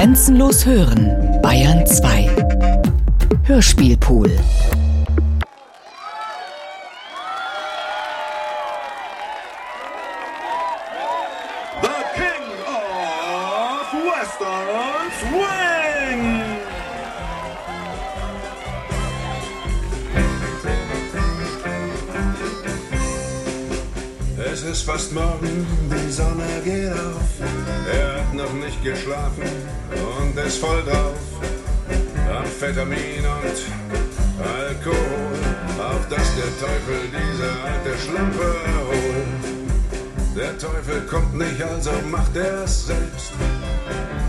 Grenzenlos hören, Bayern 2. Hörspielpool. The King of Western Swing! Es ist fast morgen, die Sonne geht auf. Er hat noch nicht geschlafen und ist voll drauf. Amphetamin und Alkohol, auf dass der Teufel diese alte Schlampe holt. Der Teufel kommt nicht, also macht er's selbst.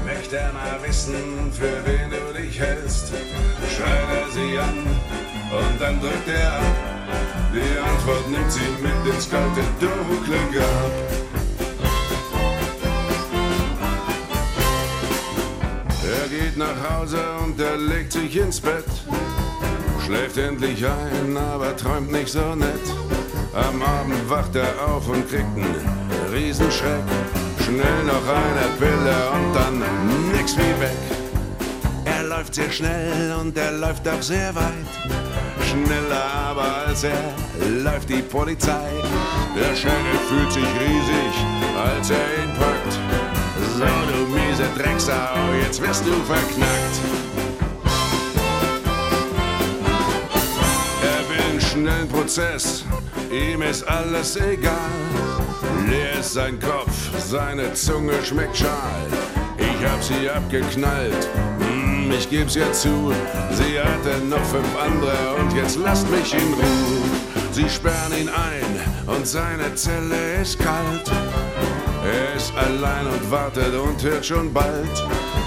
Möchte er mal wissen, für wen du dich hältst. Schreit er sie an und dann drückt er ab. Die Antwort nimmt sie mit ins kalte, dunkle Grab. Geht nach Hause und er legt sich ins Bett. Schläft endlich ein, aber träumt nicht so nett. Am Abend wacht er auf und kriegt einen Riesenschreck. Schnell noch eine Pille und dann nix wie weg. Er läuft sehr schnell und er läuft auch sehr weit. Schneller aber als er läuft die Polizei. Der Sheriff fühlt sich riesig, als er ihn packt. Drecksau, jetzt wirst du verknackt. Er will einen schnellen Prozess, ihm ist alles egal. Leer ist sein Kopf, seine Zunge schmeckt schal. Ich hab sie abgeknallt, hm, ich geb's ja zu. Sie hatte noch fünf andere und jetzt lasst mich in Ruhe. Sie sperren ihn ein und seine Zelle ist kalt. Er ist allein und wartet und hört schon bald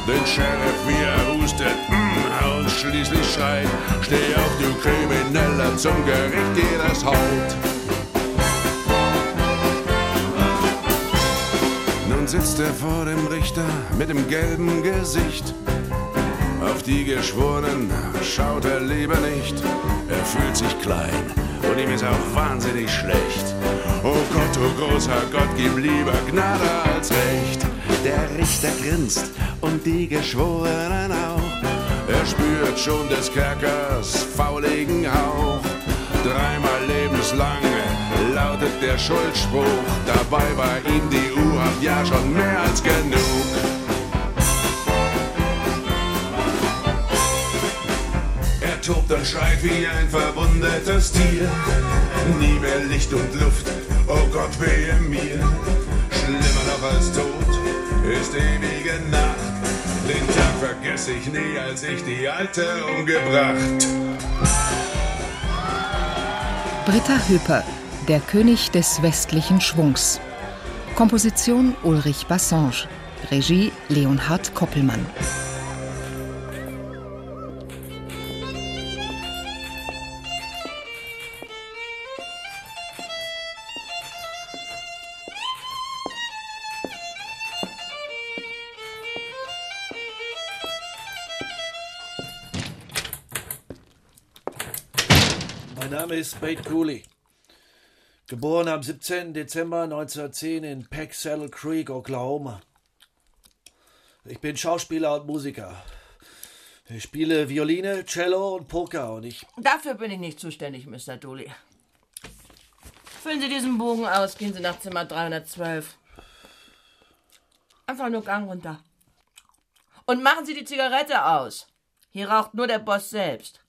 den Sheriff, wie er hustet mm, und schließlich schreit: Steh auf, du Krimineller, zum Gericht geht das Haut. Nun sitzt er vor dem Richter mit dem gelben Gesicht. Auf die Geschworenen schaut er lieber nicht. Er fühlt sich klein und ihm ist auch wahnsinnig schlecht. Oh Gott, oh großer Gott, gib lieber Gnade als Recht. Der Richter grinst und die Geschworenen auch. Er spürt schon des Kerkers fauligen Hauch. Dreimal lebenslang lautet der Schuldspruch. Dabei war ihm die U-Haft ja schon mehr als genug. Er tobt und schreit wie ein verwundetes Tier. Nie mehr Licht und Luft, oh Gott, wehe mir. Schlimmer noch als Tod ist ewige Nacht. Den Tag vergesse ich nie, als ich die Alte umgebracht. Britta Höper, der König des westlichen Schwungs. Komposition Ulrich Bassange. Regie Leonhard Koppelmann. Ist Spade Cooley. Geboren am 17. Dezember 1910 in Peck Saddle Creek, Oklahoma. Ich bin Schauspieler und Musiker. Ich spiele Violine, Cello und Poker und ich. Dafür bin ich nicht zuständig, Mr. Dooley. Füllen Sie diesen Bogen aus, gehen Sie nach Zimmer 312. Einfach nur Gang runter. Und machen Sie die Zigarette aus. Hier raucht nur der Boss selbst.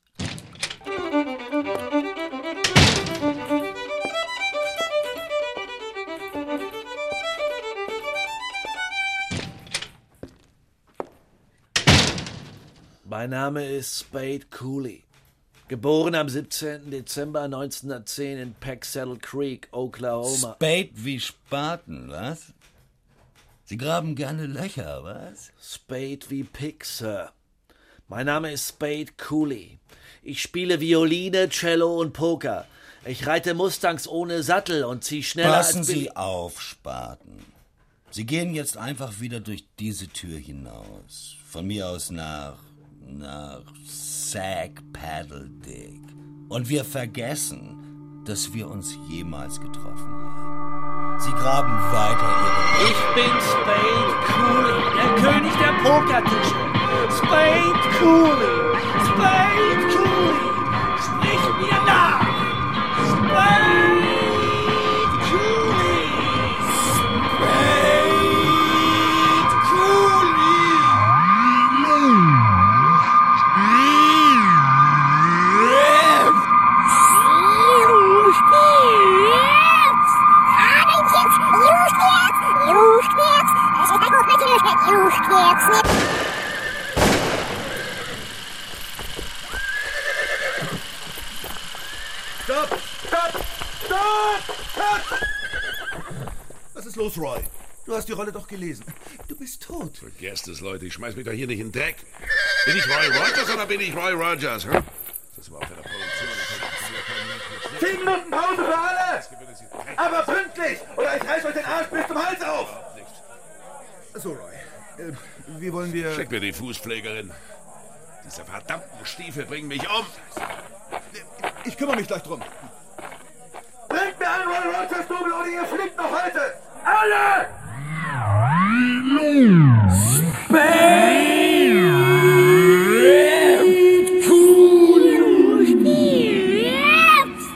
Mein Name ist Spade Cooley. Geboren am 17. Dezember 1910 in Peck Saddle Creek, Oklahoma. Spade wie Spaten, was? Sie graben gerne Löcher, was? Spade wie Pick, Sir. Mein Name ist Spade Cooley. Ich spiele Violine, Cello und Poker. Ich reite Mustangs ohne Sattel und zieh schneller Passen als Billy- Sie auf, Spaten. Sie gehen jetzt einfach wieder durch diese Tür hinaus. Von mir aus nach. Nach Sack Paddle Dick. Und wir vergessen, dass wir uns jemals getroffen haben. Sie graben weiter ihre Ich bin Spade Cooley, der König der Pokertische. Spade Cooley. Spade Cooley. Sprich mir nach. Spade los, Roy? Du hast die Rolle doch gelesen. Du bist tot. Vergesst es, Leute. Ich schmeiß mich doch hier nicht in den Dreck. Bin ich Roy Rogers oder bin ich Roy Rogers? Hm? Das war auch in der Produktion. Zehn Minuten Pause für alle! Aber pünktlich! Oder ich reiß euch den Arsch bis zum Hals auf! So, Roy. Äh, wie wollen wir... Schick mir die Fußpflegerin. Diese verdammten Stiefel bringen mich um. Ich kümmere mich gleich drum. Bringt mir einen Roy Rogers Double oder ihr fliegt noch heute! Alle!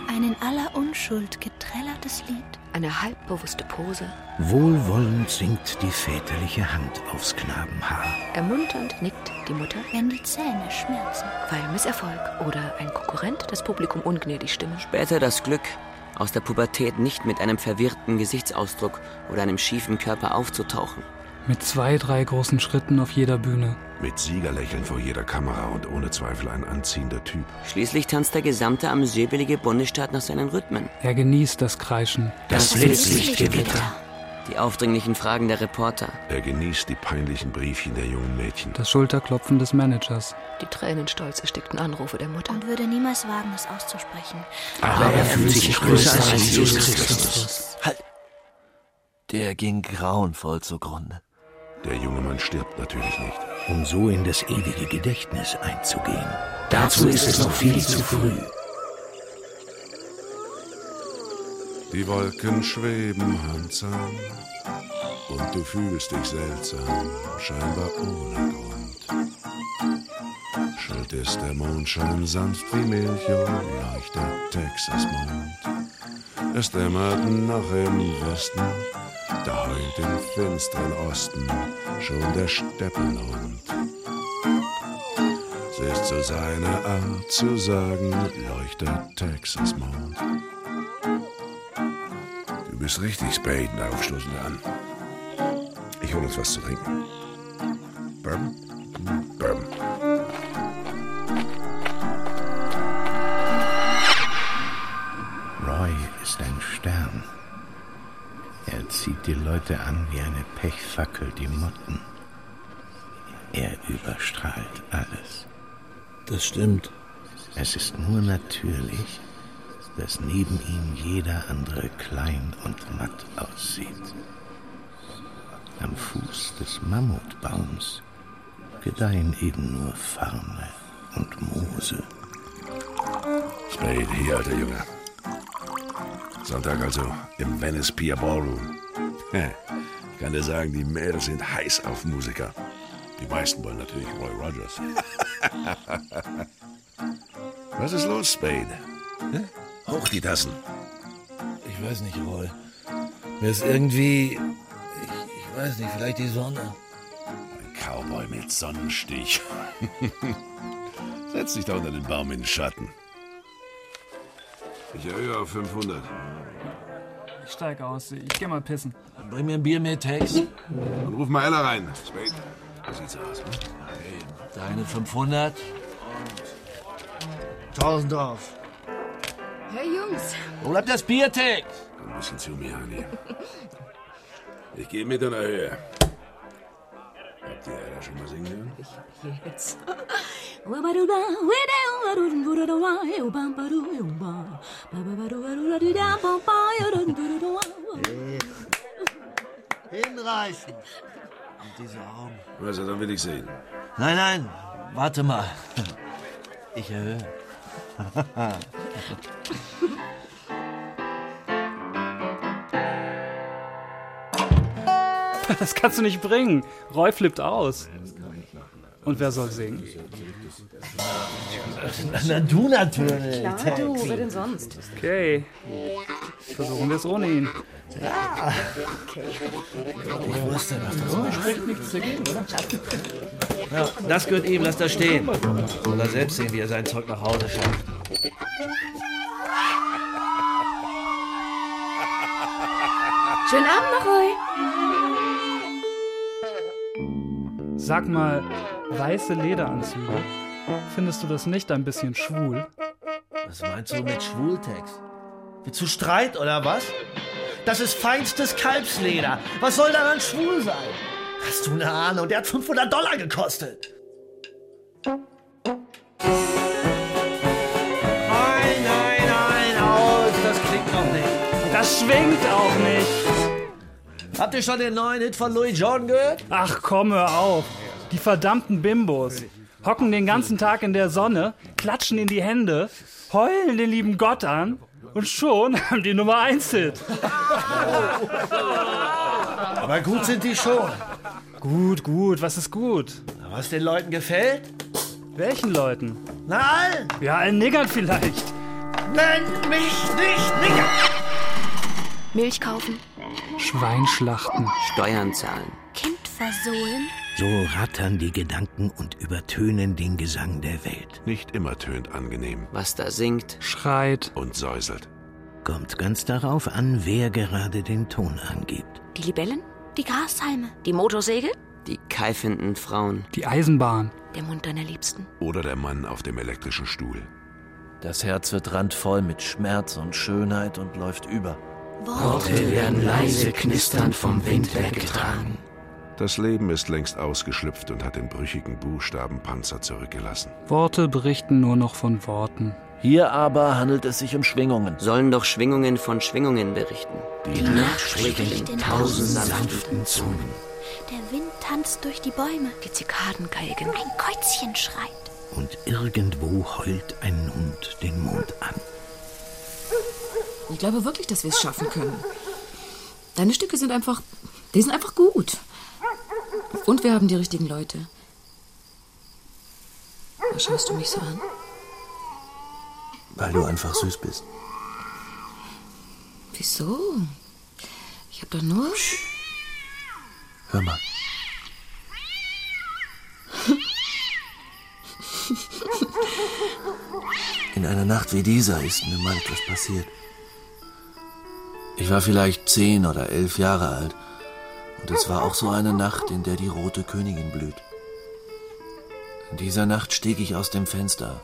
Ein in aller Unschuld geträllertes Lied. Eine halbbewusste Pose, Wohlwollend sinkt die väterliche Hand aufs Knabenhaar. ermunternd nickt die Mutter, Wenn die Zähne schmerzen. weil Misserfolg oder ein Konkurrent das Publikum ungnädig stimmen. Später das Glück, aus der Pubertät nicht mit einem verwirrten Gesichtsausdruck oder einem schiefen Körper aufzutauchen. Mit zwei, drei großen Schritten auf jeder Bühne. Mit Siegerlächeln vor jeder Kamera und ohne Zweifel ein anziehender Typ. Schließlich tanzt der gesamte amüsierwillige Bundesstaat nach seinen Rhythmen. Er genießt das Kreischen. Das Blitzlichtgewitter. Die aufdringlichen Fragen der Reporter. Er genießt die peinlichen Briefchen der jungen Mädchen. Das Schulterklopfen des Managers. Die tränenstolz erstickten Anrufe der Mutter. Und würde niemals wagen, es auszusprechen. Aber er fühlt sich größer als Jesus Christus. Halt! Der ging grauenvoll zugrunde. Der junge Mann stirbt natürlich nicht. Um so in das ewige Gedächtnis einzugehen. Dazu ist es noch viel zu früh. Die Wolken schweben Hand an und du fühlst dich seltsam, scheinbar ohne Grund. Schuld ist der Mondschein sanft wie Milch und leuchtet Texasmond. Es dämmert noch im Westen, da heult im finsteren Osten schon der Steppenhund. Es ist so seine Art zu sagen, leuchtet Texasmond. Du bist richtig, Spade, darauf stoßen wir an. Ich hol uns was zu trinken. Bourbon? Bourbon. Roy ist ein Stern. Er zieht die Leute an wie eine Pechfackel die Motten. Er überstrahlt alles. Das stimmt. Es ist nur natürlich, dass neben ihm jeder andere klein und matt aussieht. Am Fuß des Mammutbaums gedeihen eben nur Farne und Moose. Spade, hier, alter Junge. Sonntag also im Venice Pier Ballroom. Ich kann dir sagen, die Mädels sind heiß auf Musiker. Die meisten wollen natürlich Roy Rogers. Was ist los, Spade? Hä? Hoch die Tassen. Ich weiß nicht, Roy. Mir ist irgendwie. Ich, ich weiß nicht, vielleicht die Sonne. Ein Cowboy mit Sonnenstich. Setz dich da unter den Baum in den Schatten. Ich erhöhe auf 500. Ich steig aus. Ich geh mal pissen. Dann bring mir ein Bier mit, Tex. Und ruf mal Ella rein. Spade, wie sieht's aus? Hm? Deine 500 und 1000 drauf. Hey Jungs, Wo bleibt das Bier, Tex? Komm ein bisschen zu mir, Honey. Ich gehe mit und erhöhe. Habt ihr Ella schon mal singen hören? jetzt. Hinreißen. Und diese Augen. Also, dann will ich sehen. Nein, nein, warte mal. Ich erhöhe. Das kannst du nicht bringen. Roy flippt aus. Und wer soll singen? Na, du natürlich. Klar, du, wer denn sonst? Okay. Versuchen wir es ohne ihn. Ja. Okay. Ich wusste doch, das spricht nichts dagegen, oder? Ja, das gehört ihm, lass das stehen. Soll er selbst sehen, wie er sein Zeug nach Hause schafft. Schönen Abend noch, Roy. Sag mal, weiße Lederanzüge. Findest du das nicht ein bisschen schwul? Was meinst du mit Schwultext? Willst du Streit oder was? Das ist feinstes Kalbsleder. Was soll daran schwul sein? Hast du eine Ahnung? Der hat 500 Dollar gekostet. Nein, nein, nein, aus. Das klingt noch nicht. Das schwingt auch nicht. Habt ihr schon den neuen Hit von Louis Jordan gehört? Ach komm, hör auf. Die verdammten Bimbos. Hocken den ganzen Tag in der Sonne, klatschen in die Hände, heulen den lieben Gott an und schon haben die Nummer 1 Hit. Aber gut sind die schon. Gut, gut, was ist gut? Was den Leuten gefällt? Welchen Leuten? Na allen. Ja, allen Niggern vielleicht. Nenn mich nicht Nigger. Milch kaufen. Schwein schlachten. Steuern zahlen. Kind versohlen. So rattern die Gedanken und übertönen den Gesang der Welt. Nicht immer tönt angenehm. Was da singt. Schreit. Und säuselt. Kommt ganz darauf an, wer gerade den Ton angibt. Die Libellen? Die Grashalme. Die Motorsäge? Die keifenden Frauen. Die Eisenbahn. Der Mund deiner Liebsten. Oder der Mann auf dem elektrischen Stuhl. Das Herz wird randvoll mit Schmerz und Schönheit und läuft über. Worte werden leise knisternd vom Wind weggetragen. Das Leben ist längst ausgeschlüpft und hat den brüchigen Buchstabenpanzer zurückgelassen. Worte berichten nur noch von Worten. Hier aber handelt es sich um Schwingungen. Sollen doch Schwingungen von Schwingungen berichten. Die Nacht spricht in tausend sanften Zungen. Der Wind tanzt durch die Bäume. Die Zikaden geigen. Ein Käuzchen schreit. Und irgendwo heult ein Hund den Mond an. Ich glaube wirklich, dass wir es schaffen können. Deine Stücke sind einfach. Die sind einfach gut. Und wir haben die richtigen Leute. Was schaust du mich so an? Weil du einfach süß bist. Wieso? Ich hab doch nur. Hör mal. In einer Nacht wie dieser ist mir mal etwas passiert. Ich war vielleicht zehn oder elf Jahre alt. Und es war auch so eine Nacht, in der die rote Königin blüht. In dieser Nacht stieg ich aus dem Fenster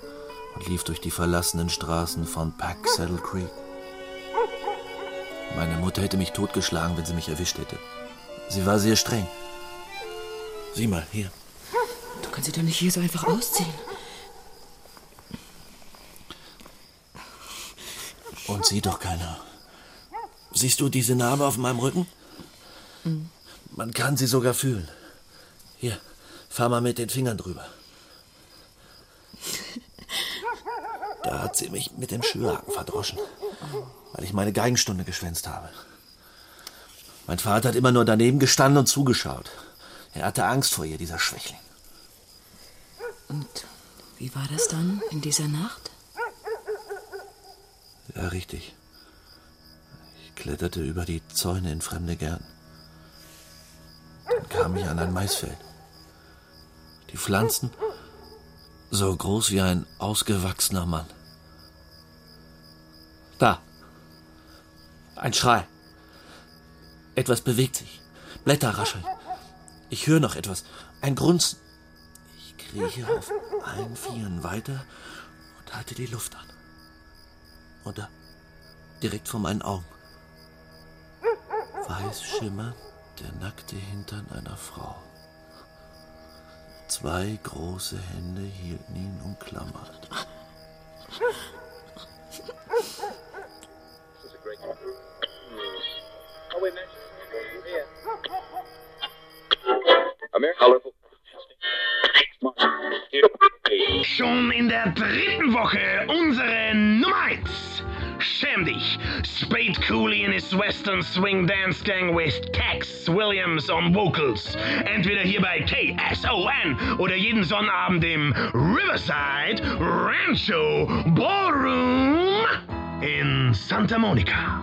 und lief durch die verlassenen Straßen von Pack Saddle Creek. Meine Mutter hätte mich totgeschlagen, wenn sie mich erwischt hätte. Sie war sehr streng. Sieh mal, hier. Du kannst sie doch nicht hier so einfach ausziehen. Und sieht doch keiner. Siehst du diese Narbe auf meinem Rücken? Mhm. Man kann sie sogar fühlen. Hier, fahr mal mit den Fingern drüber. Da hat sie mich mit dem Schürhaken verdroschen, weil ich meine Geigenstunde geschwänzt habe. Mein Vater hat immer nur daneben gestanden und zugeschaut. Er hatte Angst vor ihr, dieser Schwächling. Und wie war das dann in dieser Nacht? Ja, richtig. Ich kletterte über die Zäune in fremde Gärten. Dann kam ich an ein Maisfeld. Die Pflanzen so groß wie ein ausgewachsener Mann. Da. Ein Schrei. Etwas bewegt sich. Blätter rascheln. Ich höre noch etwas. Ein Grunzen. Ich krieche auf allen Vieren weiter und halte die Luft an. Und da, direkt vor meinen Augen, weiß schimmernd der nackte Hintern einer Frau. Zwei große Hände hielten ihn umklammert. Schon in der dritten Woche unsere Nummer 1. schäm dich! Spade Cooley in his Western Swing Dance Gang with Tex Williams on Vocals. Entweder hier bei KSON oder jeden Sonnabend im Riverside Rancho Ballroom in Santa Monica.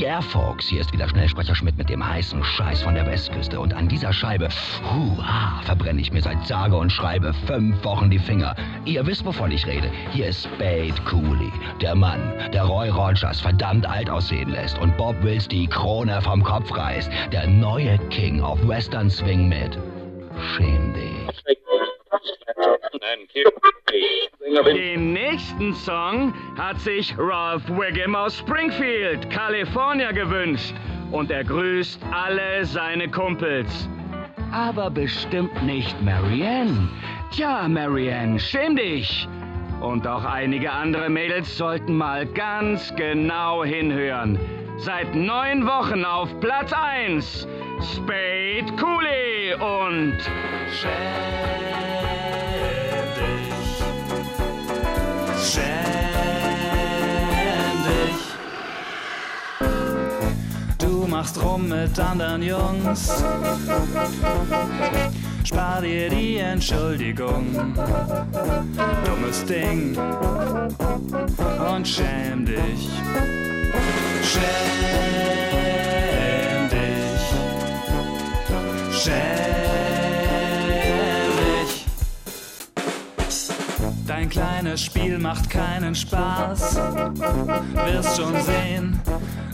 Yeah, Folks, hier ist wieder Schnellsprecher Schmidt mit dem heißen Scheiß von der Westküste. Und an dieser Scheibe, huha, verbrenne ich mir seit sage und schreibe fünf Wochen die Finger. Ihr wisst, wovon ich rede. Hier ist Spade Cooley, der Mann, der Roy Rogers verdammt alt aussehen lässt und Bob Wills die Krone vom Kopf reißt. Der neue King of Western Swing mit Schäm dich. Den nächsten Song hat sich Ralph Wiggum aus Springfield, California gewünscht. Und er grüßt alle seine Kumpels. Aber bestimmt nicht Marianne. Tja, Marianne, schäm dich. Und auch einige andere Mädels sollten mal ganz genau hinhören. Seit neun Wochen auf Platz 1. Spade Cooley und Schäm dich. Du machst rum mit anderen Jungs. Spar dir die Entschuldigung. Dummes Ding. Und schäm dich. Schäm dich. Schäm Dein kleines Spiel macht keinen Spaß. Wirst schon sehen,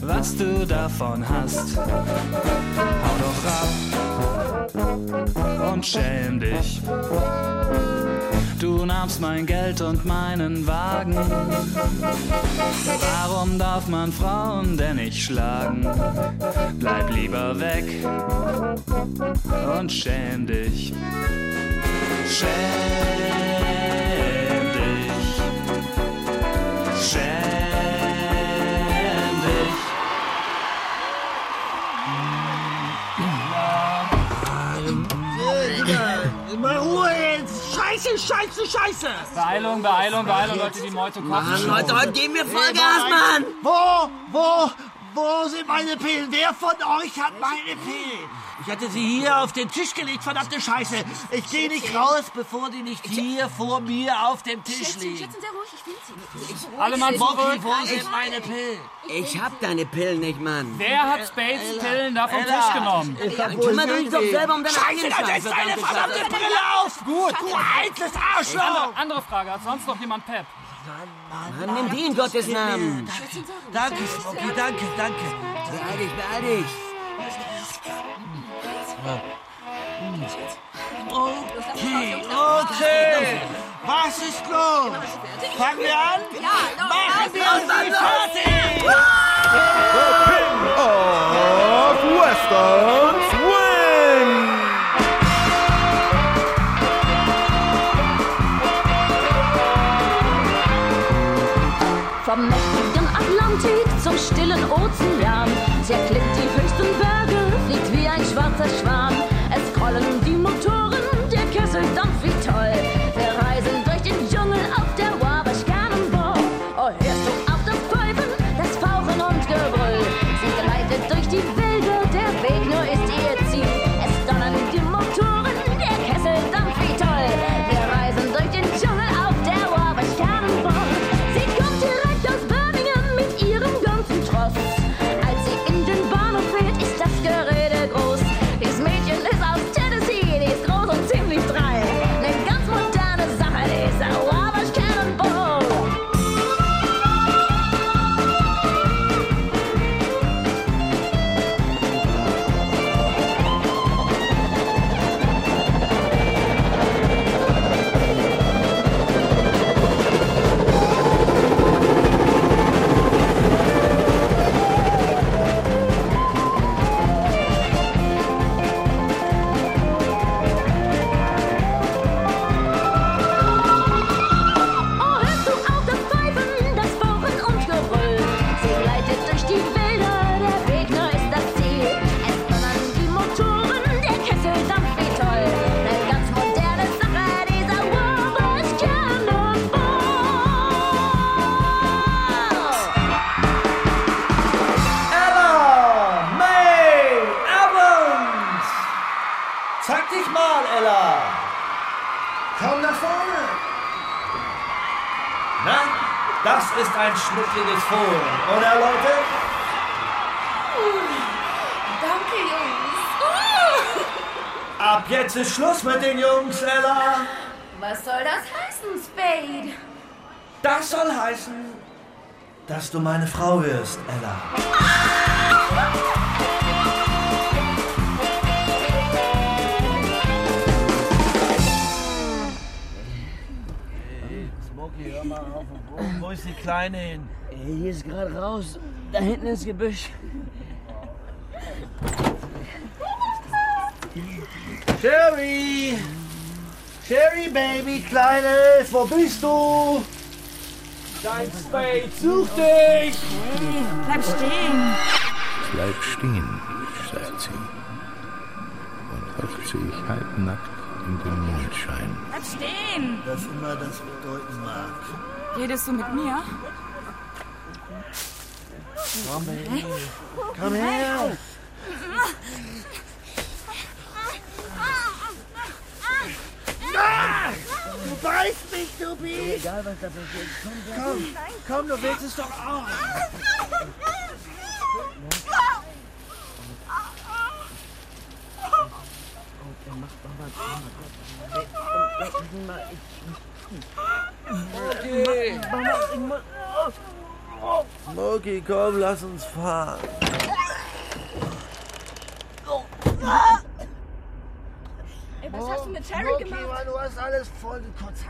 was du davon hast. Hau doch ab und schäm dich. Du nahmst mein Geld und meinen Wagen. Warum darf man Frauen denn nicht schlagen? Bleib lieber weg und schäm dich. Schäm Scheiße, scheiße, scheiße! Beeilung, Beeilung, Beeilung, Leute, die Meute kochen. Mann, Leute, heute geben wir Vollgas, Mann! Wo, wo, wo sind meine Pillen? Wer von euch hat meine Pillen? Ich hatte sie hier auf den Tisch gelegt, verdammte Scheiße. Ich gehe nicht raus, bevor die nicht hier vor mir auf dem Tisch liegen. Schätzchen, sehr ruhig, ich will sie. Alle Mann zurück. Wo sind meine Pillen? Ich hab deine Pillen nicht, Mann. Wer hat Spades Pillen da vom Tisch genommen? Kümmere dich doch selber um deine Scheiße, dann setz deine verdammte Brille auf! Gut. Du altes Arschloch! Andere Frage, hat sonst noch jemand Pep? Mann, nimm die in Gottes Namen. Danke, Smokey, danke, danke. Beeil dich, beeil dich. Okay, okay. Was ist los? Fangen wir an? Ja, Machen wir sie fertig! The King of Western Zeig dich mal, Ella! Komm nach vorne! Na, das ist ein schnuckliges Fohlen, oder Leute? Danke, Jungs. Ab jetzt ist Schluss mit den Jungs, Ella! Was soll das heißen, Spade? Das soll heißen, dass du meine Frau wirst, Ella. Smokey, hör mal auf. Wo, wo ist die Kleine hin? Hier ist gerade raus. Da hinten ins Gebüsch. Sherry! Sherry, Baby, Kleines, wo bist du? Dein Spade sucht dich! Bleib stehen. Bleib stehen, sagt sie. Und hockt sich halbnackt in den Mondschein. Bleib stehen. Was immer das bedeuten mag. Redest du mit mir? Komm, Baby. Komm her! Ah! Du beißt mich, du Biest! Egal, was da passiert. Komm, Komm, komm, du willst es doch auch. Okay. Smokey, komm, lass uns fahren. Ey, was hast du mit Sherry Smokey, gemacht? Mann, du hast alles voll gekotzt.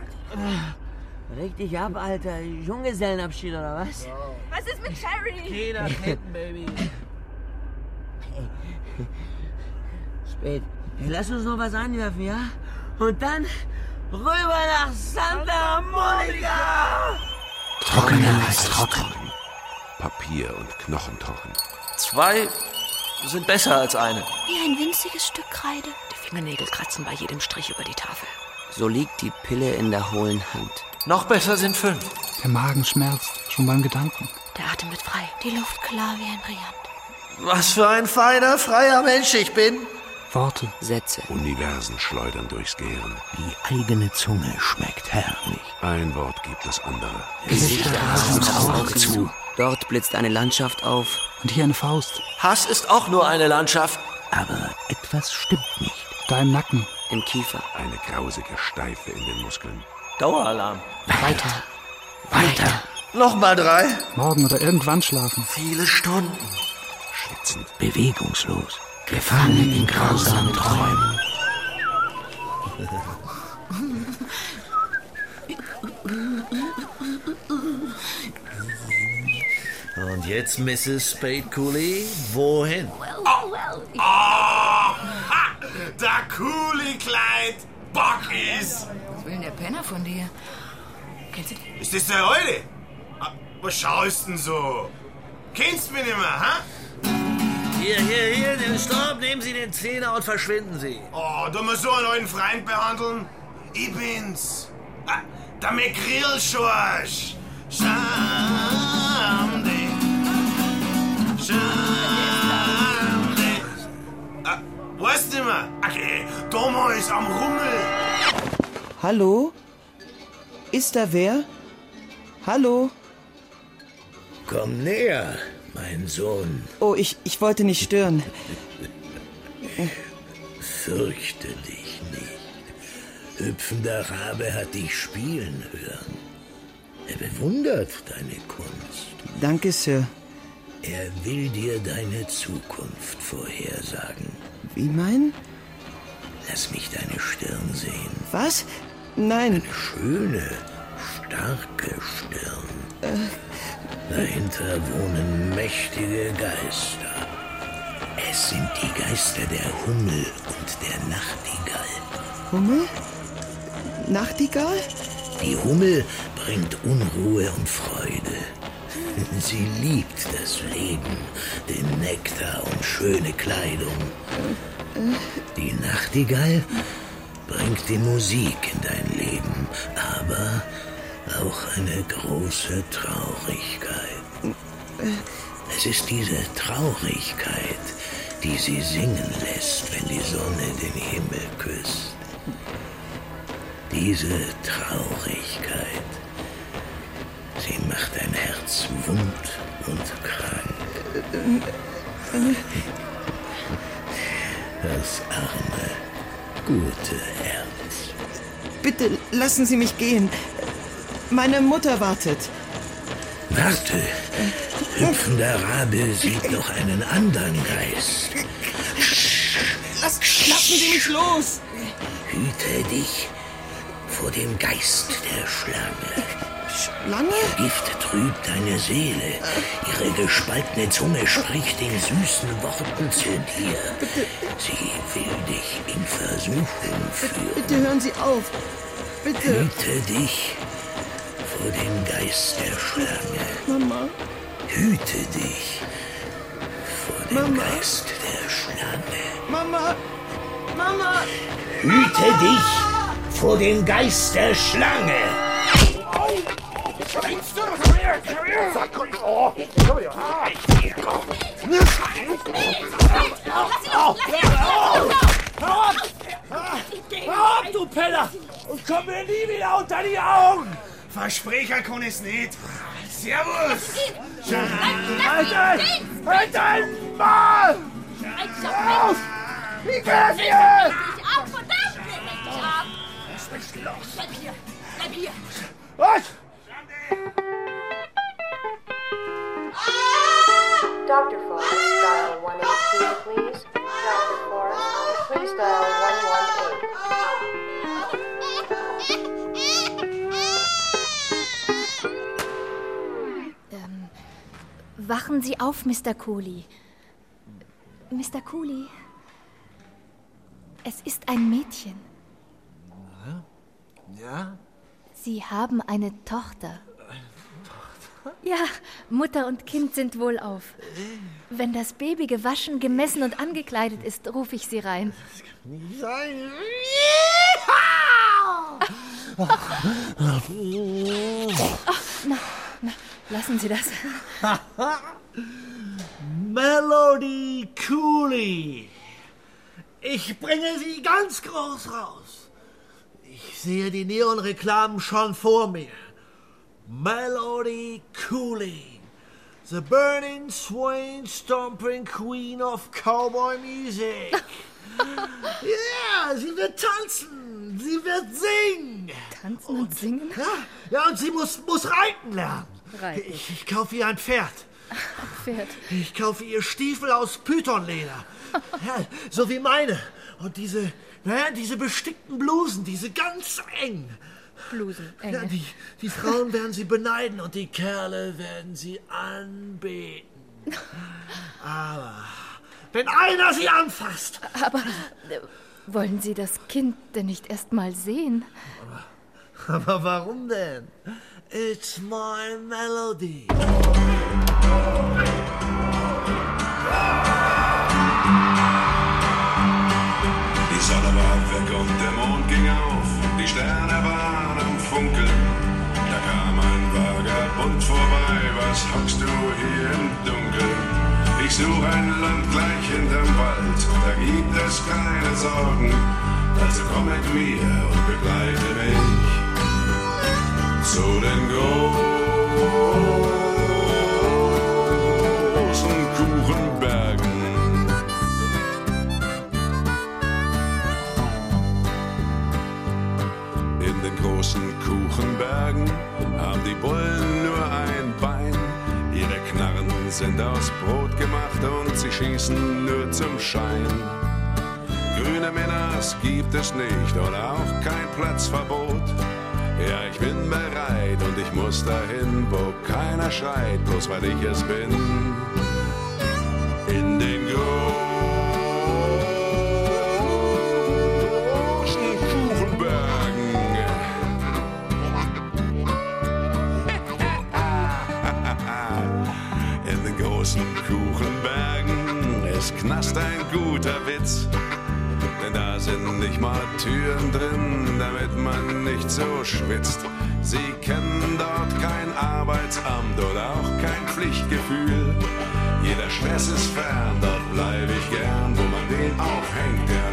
Reg dich ab, Alter. Junggesellenabschied oder was? Was ist mit Sherry? Geh nach hinten, Baby. Spät. Hey, lass uns noch was anwerfen, ja? Und dann rüber nach Santa Monica! Trockener als trocken. Papier und Knochentrocken. Zwei sind besser als eine. Wie ein winziges Stück Kreide. Die Fingernägel kratzen bei jedem Strich über die Tafel. So liegt die Pille in der hohlen Hand. Noch besser sind fünf. Der Magen schmerzt, schon beim Gedanken. Der Atem wird frei. Die Luft klar wie ein Brillant. Was für ein feiner, freier Mensch ich bin. Worte. Sätze. Universen schleudern durchs Gehirn. Die eigene Zunge schmeckt herrlich. Ein Wort gibt das andere. Gesichter rasen ins Auge zu. Dort blitzt eine Landschaft auf. Und hier eine Faust. Hass ist auch nur eine Landschaft. Aber etwas stimmt nicht. Da im Nacken. Im Kiefer. Eine grausige Steife in den Muskeln. Daueralarm. Weiter. Weiter. Nochmal drei. Morgen oder irgendwann schlafen. Viele Stunden. Schwitzend. Bewegungslos. Gefangen in grausamen Träumen. Und jetzt, Mrs. Spade Cooley, wohin? Ah, Der coole Kleid Bockis. Was will denn der Penner von dir? Kennst du Ist das der heute? Ah, Was schaust denn so? Kennst mich nicht mehr, ha? Hier, hier, hier, den Stopp, nehmen Sie den Zehner und verschwinden Sie. Oh, du musst so einen alten Freund behandeln? Ich bin's. Ah, der McGrill-Schorsch. Schande. Schande. Ah, weißt du mehr? Okay, damals am Rummel. Hallo? Ist da wer? Hallo? Komm näher, mein Sohn. Oh, ich, ich wollte nicht stören. Fürchte dich nicht. Hüpfender Rabe hat dich spielen hören. Er bewundert deine Kunst. Danke, Sir. Er will dir deine Zukunft vorhersagen. Wie mein? Lass mich deine Stirn sehen. Was? Nein. Eine schöne, starke Stirn. Äh, Dahinter wohnen mächtige Geister. Es sind die Geister der Hummel und der Nachtigall. Hummel? Nachtigall? Die Hummel bringt Unruhe und Freude. Sie liebt das Leben, den Nektar und schöne Kleidung. Die Nachtigall bringt die Musik in dein Leben, aber auch eine große Traurigkeit. Es ist diese Traurigkeit, die sie singen lässt, wenn die Sonne den Himmel küsst. Diese Traurigkeit, sie macht ein Herz wund und krank. Das arme, gute Herz. Bitte lassen Sie mich gehen. Meine Mutter wartet. Warte, hüpfender Rabe sieht noch einen anderen Geist. Lass, lassen Sie mich los! Hüte dich vor dem Geist der Schlange. Schlange? Gift trübt deine Seele. Ihre gespaltene Zunge spricht in süßen Worten zu dir. Sie will dich in Versuchung führen. Bitte hören Sie auf. Bitte. Hüte dich vor dem Geist der Schlange. Mama. Hüte dich vor dem Mama. Geist der Schlange. Mama. Mama. Hüte dich vor dem Geist der Schlange. Hör auf, du Penner! Und komm mir nie wieder unter die Augen! Versprecher kann es nicht. Servus! Halt ein! Halt ein! Mann! Auf! Wie geht ihr? ab, verdammt! Leg dich ab! Lass mich los! Bleib hier! Bleib hier! Was? Dr. Forrest, dial 182, please. Dr. Forrest, please dial 118. wachen Sie auf, Mr. Cooley. Mr. Cooley. Es ist ein Mädchen. Ja? Sie haben eine Tochter. Ja, Mutter und Kind sind wohlauf. Wenn das Baby gewaschen, gemessen und angekleidet ist, rufe ich sie rein. Nie sein. Na, na, lassen Sie das. Melody Cooley. Ich bringe sie ganz groß raus. Ich sehe die Neonreklamen schon vor mir. Melody Cooley. The burning, swaying, stomping queen of cowboy music. Ja, sie wird tanzen. Sie wird singen. Tanzen und, singen? Ja, ja, und sie muss, muss reiten lernen. Reiten. Ich, ich kaufe ihr ein Pferd. Pferd. Ich kaufe ihr Stiefel aus Pythonleder. Ja, so wie meine. Und diese, naja, diese bestickten Blusen, diese ganz eng. Blusen, enge. Ja, die, die Frauen werden sie beneiden und die Kerle werden sie anbeten. Aber wenn einer sie anfasst. Aber äh, wollen Sie das Kind denn nicht erst mal sehen? Aber warum denn? It's my melody. Die Sonne war weg und der Mond ging auf, die Sterne waren am Funkeln. Da kam ein Vagabund vorbei, was hockst du hier im Dunkeln? Ich suche ein Land gleich hinterm Wald, da gibt es keine Sorgen. Also komm mit mir und begleite mich zu den großen Kuchenbergen. In den großen Kuchenbergen haben die Bullen nur ein Bein. Ihre Knarren sind aus Brot gemacht und sie schießen nur zum Schein. Grüne Männers gibt es nicht oder auch kein Platzverbot. Ja, ich bin bereit und ich muss dahin, wo keiner schreit, bloß weil ich es bin. In den großen Kuchenbergen. In den großen Kuchenbergen ist Knast ein guter Witz. Da sind nicht mal Türen drin, damit man nicht so schwitzt. Sie kennen dort kein Arbeitsamt oder auch kein Pflichtgefühl. Jeder Stress ist fern, dort bleib ich gern, wo man den aufhängt, der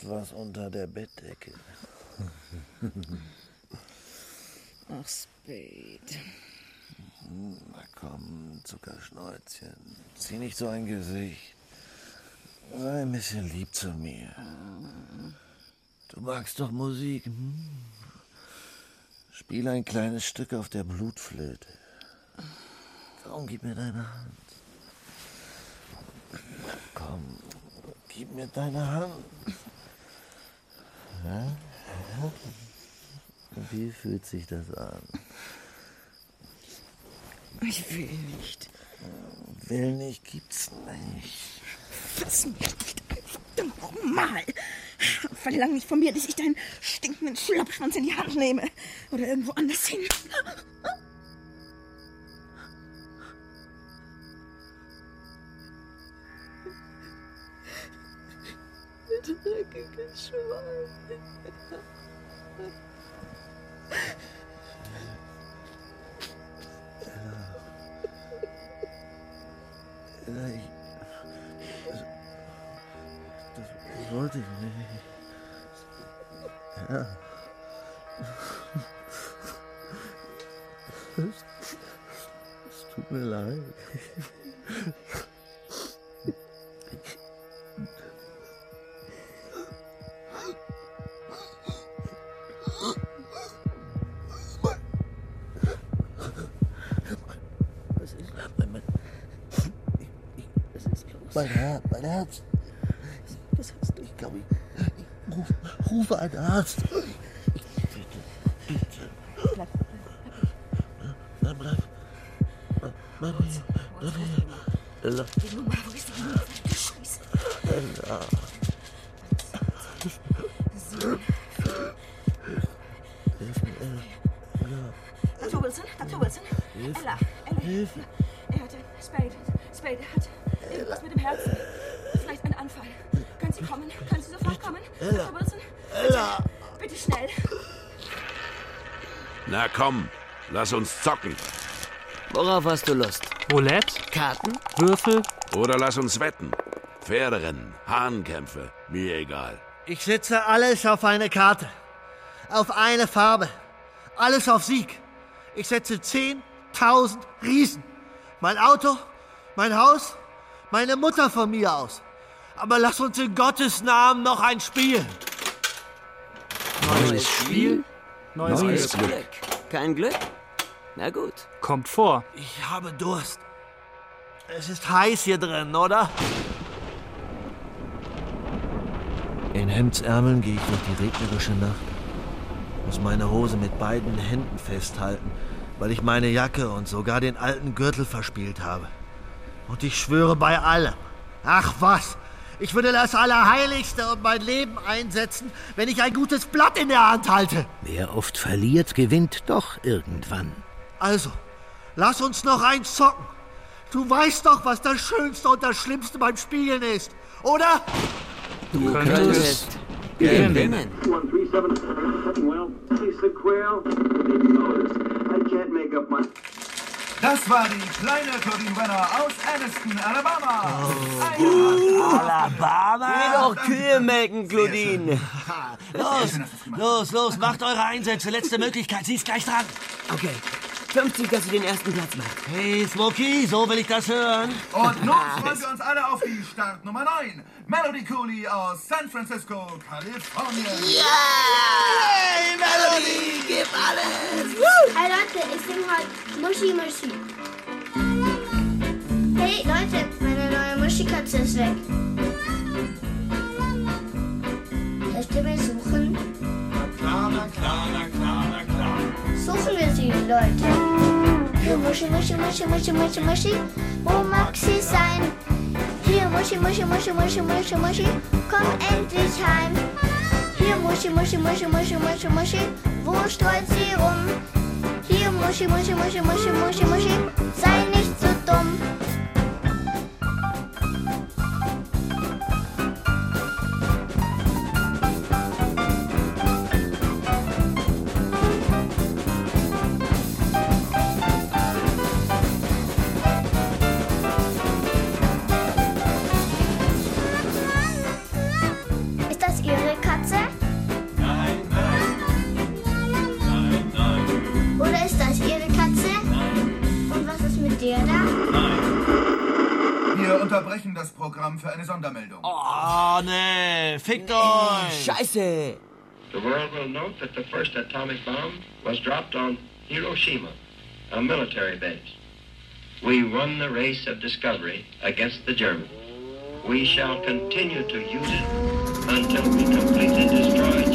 etwas unter der Bettdecke. Ach, Spade. Na komm, Zuckerschnäuzchen. Zieh nicht so ein Gesicht. Sei ein bisschen lieb zu mir. Du magst doch Musik. Hm? Spiel ein kleines Stück auf der Blutflöte. Komm, gib mir deine Hand. Komm, gib mir deine Hand. Wie fühlt sich das an? Ich will nicht. Will nicht, gibt's nicht. Fass mich nicht einfach normal. Verlang nicht von mir, dass ich deinen stinkenden Schlappschwanz in die Hand nehme. Oder irgendwo anders hin. Dreckiges Schwein. Ella, ich. Das, das wollte ich nicht. Ja. Es tut mir leid. Einen Arzt. Bitte, bitte. Bleib, Nein, bleib. Bleib, bleib hier. Bleib hier. Ella. Die Nummer, wo ist die Nummer? Du Scheiße. Ella. Hilf mir, Ella. Ella. Dr. Wilson, Dr. Wilson. Hilfe. Ella, Ella. Hilfe. Er hat Spade. Spade er hat irgendwas mit dem Herzen. Vielleicht ein Anfall. Können Sie kommen? Können Sie sofort kommen? Ella. Dr. Wilson? Ella. Bitte schnell. Na komm, lass uns zocken. Worauf hast du Lust? Roulette? Karten? Würfel? Oder lass uns wetten. Pferderennen, Hahnkämpfe, mir egal. Ich setze alles auf eine Karte. Auf eine Farbe. Alles auf Sieg. Ich setze 10.000 Riesen. Mein Auto, mein Haus, meine Mutter von mir aus. Aber lass uns in Gottes Namen noch ein Spiel. Neues Spiel? Neues, Neues Glück. Glück. Kein Glück? Na gut. Kommt vor. Ich habe Durst. Es ist heiß hier drin, oder? In Hemdsärmeln gehe ich durch die regnerische Nacht. Muss meine Hose mit beiden Händen festhalten, weil ich meine Jacke und sogar den alten Gürtel verspielt habe. Und ich schwöre bei allem. Ach was! Ich würde das Allerheiligste und mein Leben einsetzen, wenn ich ein gutes Blatt in der Hand halte. Wer oft verliert, gewinnt doch irgendwann. Also, lass uns noch eins zocken. Du weißt doch, was das Schönste und das Schlimmste beim Spielen ist, oder? Du könntest gewinnen. Das war die kleine Claudine Brenner aus Anniston, Alabama. Alabama? Geh doch Kühe melken, Claudine. Los, los, los, macht eure Einsätze. Letzte Möglichkeit, sie ist gleich dran. Okay. 50, dass du den ersten Platz machst. Hey, Smokey, so will ich das hören. Und nun freuen wir uns alle auf die Startnummer 9. Melody Cooley aus San Francisco, Kalifornien. Hey, Melody, gib alles! Hey Leute, ich sing heute Muschi Muschi. Hey Leute, meine neue Muschikatze ist weg. Möchtet ihr mich suchen? Na klar, na klar, na klar. Suchen wir sie, Leute. Hier Muschi, Muschi, Muschi, Muschi, Muschi, Muschi. Wo mag sie sein? Hier, Muschi, Muschi, Muschi, Muschi, Muschi, Muschi, komm endlich heim. Hier, Muschi, Muschi, Muschi, Muschi, Muschi, Muschi, wo streut sie rum? Hier, Muschi, Muschi, Muschi, Muschi, Muschi, Muschi, sei nicht so dumm. Eine Sondermeldung. Oh, nee, fickt euch. Scheiße. The world will note that the first atomic bomb was dropped on Hiroshima, a military base. We won the race of discovery against the Germans. We shall continue to use it until we completely destroy Japan's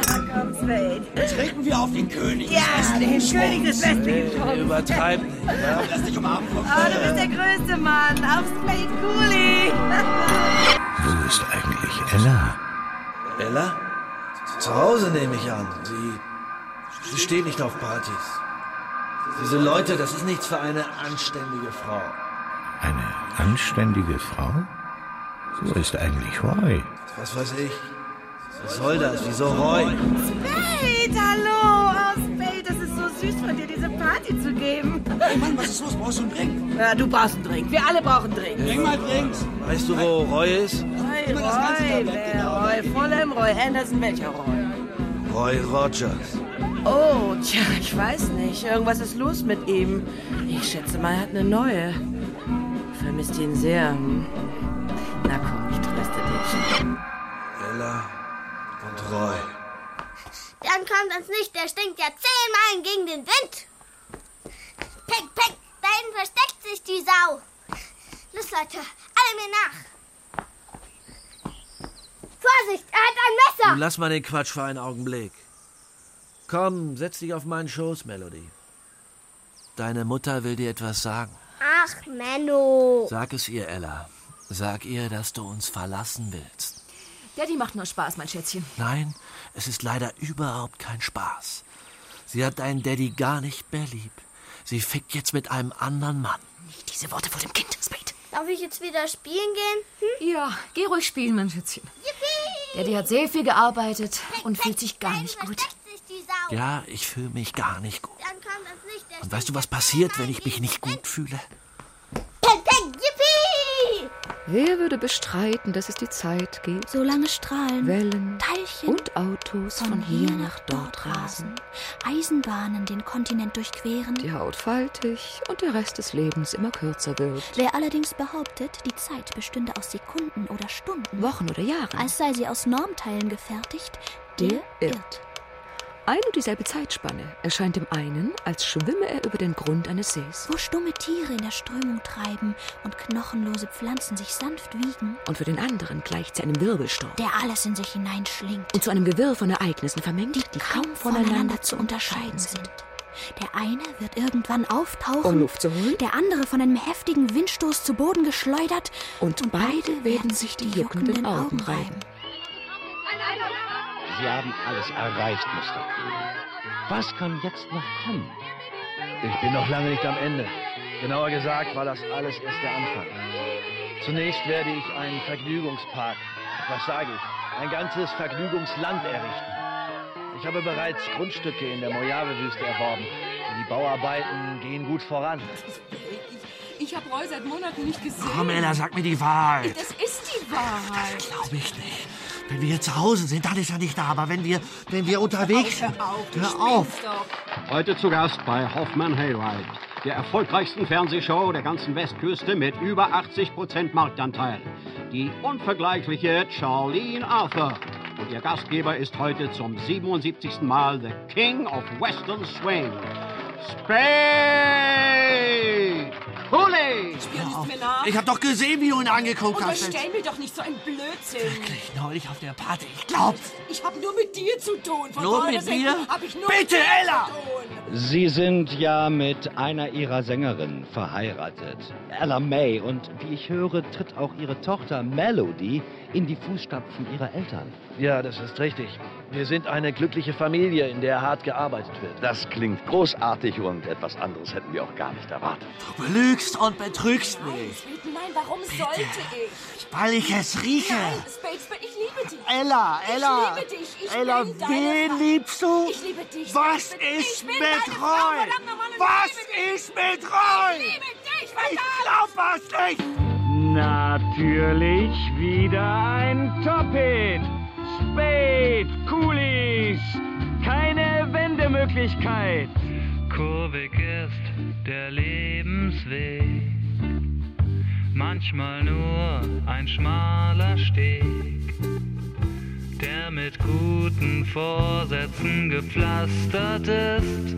Treten wir auf den König Ja, des den westlichen König des Schwungs. westlichen Schwungs. Übertreib nicht. Ja? Lass dich umarmen, Frau Oh, du bist der größte Mann. Auf Spade Cooley. Wo ist eigentlich Ella? Ella? Zu Hause nehme ich an. Sie, sie steht nicht auf Partys. Diese Leute, das ist nichts für eine anständige Frau. Eine anständige Frau? Wo ist eigentlich Roy? Was weiß ich. Was soll das? Wieso Roy? Spade, hallo. Auf Spade, das ist so süß von dir, diese Party zu geben. Hey Mann, was ist los? Brauchst du einen Drink? Ja, du brauchst einen Drink. Wir alle brauchen Drinks. Bring mal Drinks. Weißt du, wo Roy ist? Roy, Immer das ganze Roy, Tablett, wer? genau. Roy Fulham, Roy Anderson, welcher Roy? Roy Rogers. Oh, tja, ich weiß nicht. Irgendwas ist los mit ihm. Ich schätze mal, er hat eine neue. Vermisst ihn sehr. Hm. Na komm, ich tröste dich. Ella Roy. Dann kommt uns nicht, der stinkt ja zehnmal gegen den Wind. Peck, peck, da hinten versteckt sich die Sau. Los, Leute, alle mir nach. Vorsicht, er hat ein Du Messer. lass mal den Quatsch für einen Augenblick. Komm, setz dich auf meinen Schoß, Melody. Deine Mutter will dir etwas sagen. Ach, Menno. Sag es ihr, Ella. Sag ihr, dass du uns verlassen willst. Daddy macht nur Spaß, mein Schätzchen. Nein, es ist leider überhaupt kein Spaß. Sie hat deinen Daddy gar nicht mehr lieb. Sie fickt jetzt mit einem anderen Mann. Nicht diese Worte vor dem Kind, Spade. Darf ich jetzt wieder spielen gehen? Hm? Ja, geh ruhig spielen, mein Schätzchen. Yippie! Daddy hat sehr viel gearbeitet und fühlt sich gar nicht gut. Ja, ich fühle mich gar nicht gut. Nicht, Und weißt du, was passiert, wenn ich mich nicht gut fühle? Peck, yippie! Wer würde bestreiten, dass es die Zeit gibt? Solange Strahlen, Wellen Teilchen und Autos von, hier nach dort rasen. Eisenbahnen den Kontinent durchqueren. Die Haut faltig und der Rest des Lebens immer kürzer wird. Wer allerdings behauptet, die Zeit bestünde aus Sekunden oder Stunden, Wochen oder Jahren. als sei sie aus Normteilen gefertigt, Der der irrt. irrt. Ein und dieselbe Zeitspanne erscheint dem einen, als schwimme er über den Grund eines Sees. Wo stumme Tiere in der Strömung treiben und knochenlose Pflanzen sich sanft wiegen. Und für den anderen gleicht sie einem Wirbelsturm. Der alles in sich hineinschlingt. Und zu einem Gewirr von Ereignissen vermengt, die, die kaum voneinander zu unterscheiden sind. Der eine wird irgendwann auftauchen, um Luft zu holen. Der andere von einem heftigen Windstoß zu Boden geschleudert. Und, und beide werden sich die juckenden Augen reiben. Sie haben alles erreicht, Mr. Was kann jetzt noch kommen? Ich bin noch lange nicht am Ende. Genauer gesagt war das alles erst der Anfang. Zunächst werde ich einen Vergnügungspark, was sage ich, ein ganzes Vergnügungsland errichten. Ich habe bereits Grundstücke in der Mojave-Wüste erworben. Die Bauarbeiten gehen gut voran. Ich, ich habe Roy seit Monaten nicht gesehen. Komm, Ella, sag mir die Wahrheit. Das ist die Wahrheit. Das glaube ich nicht. Wenn wir zu Hause sind, dann ist er nicht da. Aber wenn wir, wenn wir unterwegs sind, hör auf. hör auf. Heute zu Gast bei Hoffmann Hayride, der erfolgreichsten Fernsehshow der ganzen Westküste mit über 80% Marktanteil. Die unvergleichliche Charlene Arthur. Und ihr Gastgeber ist heute zum 77. Mal The King of Western Swing. Nicht mehr nach. Ich hab doch gesehen, wie du ihn angeguckt hast. Unterstell mir doch nicht so ein Blödsinn. Wirklich, neulich auf der Party. Ich glaub's. Ich habe nur mit dir zu tun. Von Nur mit mir? Hab ich nur Bitte, mit dir Ella! Zu tun. Sie sind ja mit einer ihrer Sängerinnen verheiratet, Ella May. Und wie ich höre, tritt auch ihre Tochter Melody in die Fußstapfen ihrer Eltern. Ja, das ist richtig. Wir sind eine glückliche Familie, in der hart gearbeitet wird. Das klingt großartig und etwas anderes hätten wir auch gar nicht erwartet. Du belügst und betrügst mich. Spade, nein, warum sollte ich? Weil ich es rieche. Nein, Spade, Spade, ich liebe dich. Ella, Ella. Ich liebe dich. Ich Ella, bin deine wen liebst du? Ich liebe dich. Was ist ich bin mit deine Frau, Roy? Was ich ist mit Roy? Ich liebe dich, Ich verdammt. glaub was nicht. Natürlich wieder ein Top-Hit. Spade Coolies. Keine Wendemöglichkeit. Kurvig ist der Lebensweg, manchmal nur ein schmaler Steg, der mit guten Vorsätzen gepflastert ist.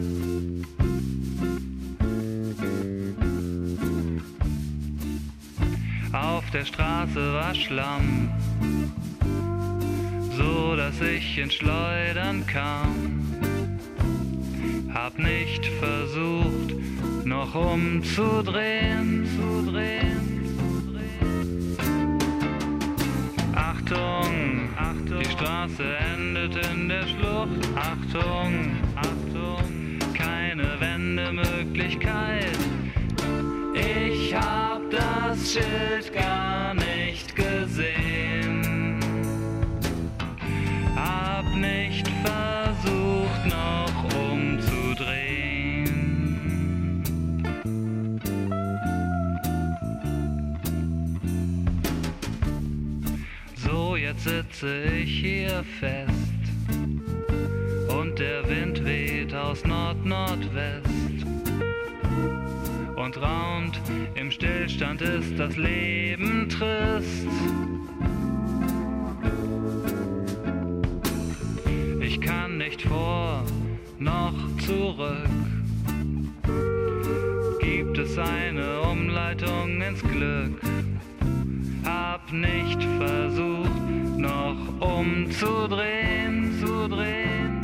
Auf der Straße war Schlamm, so dass ich ins Schleudern kam. Hab nicht versucht, noch umzudrehen, zu drehen, zu drehen. Achtung, Achtung, die Straße endet in der Schlucht. Achtung, Achtung, keine Wendemöglichkeit. Ich hab das Schild gar nicht gesehen. Sitze ich hier fest. Und der Wind weht aus Nord-Nordwest und raunt. Im Stillstand ist das Leben trist. Ich kann nicht vor noch zurück. Gibt es eine Umleitung ins Glück? Hab nicht versucht, noch umzudrehen, zu drehen.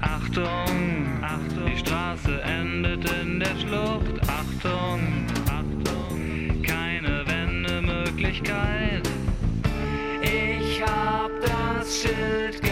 Achtung, Achtung, die Straße endet in der Schlucht. Achtung, Achtung, keine Wendemöglichkeit. Ich hab das Schild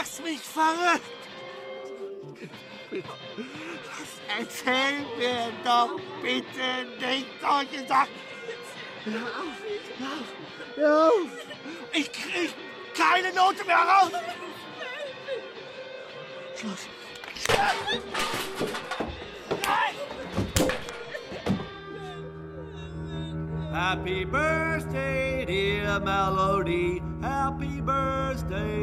machst mich verrückt. Erzähl mir doch bitte nicht solche Sachen. Hör auf, hör auf, hör auf. Ich krieg keine Note mehr raus. Tschüss. Happy birthday, dear Melody. Happy birthday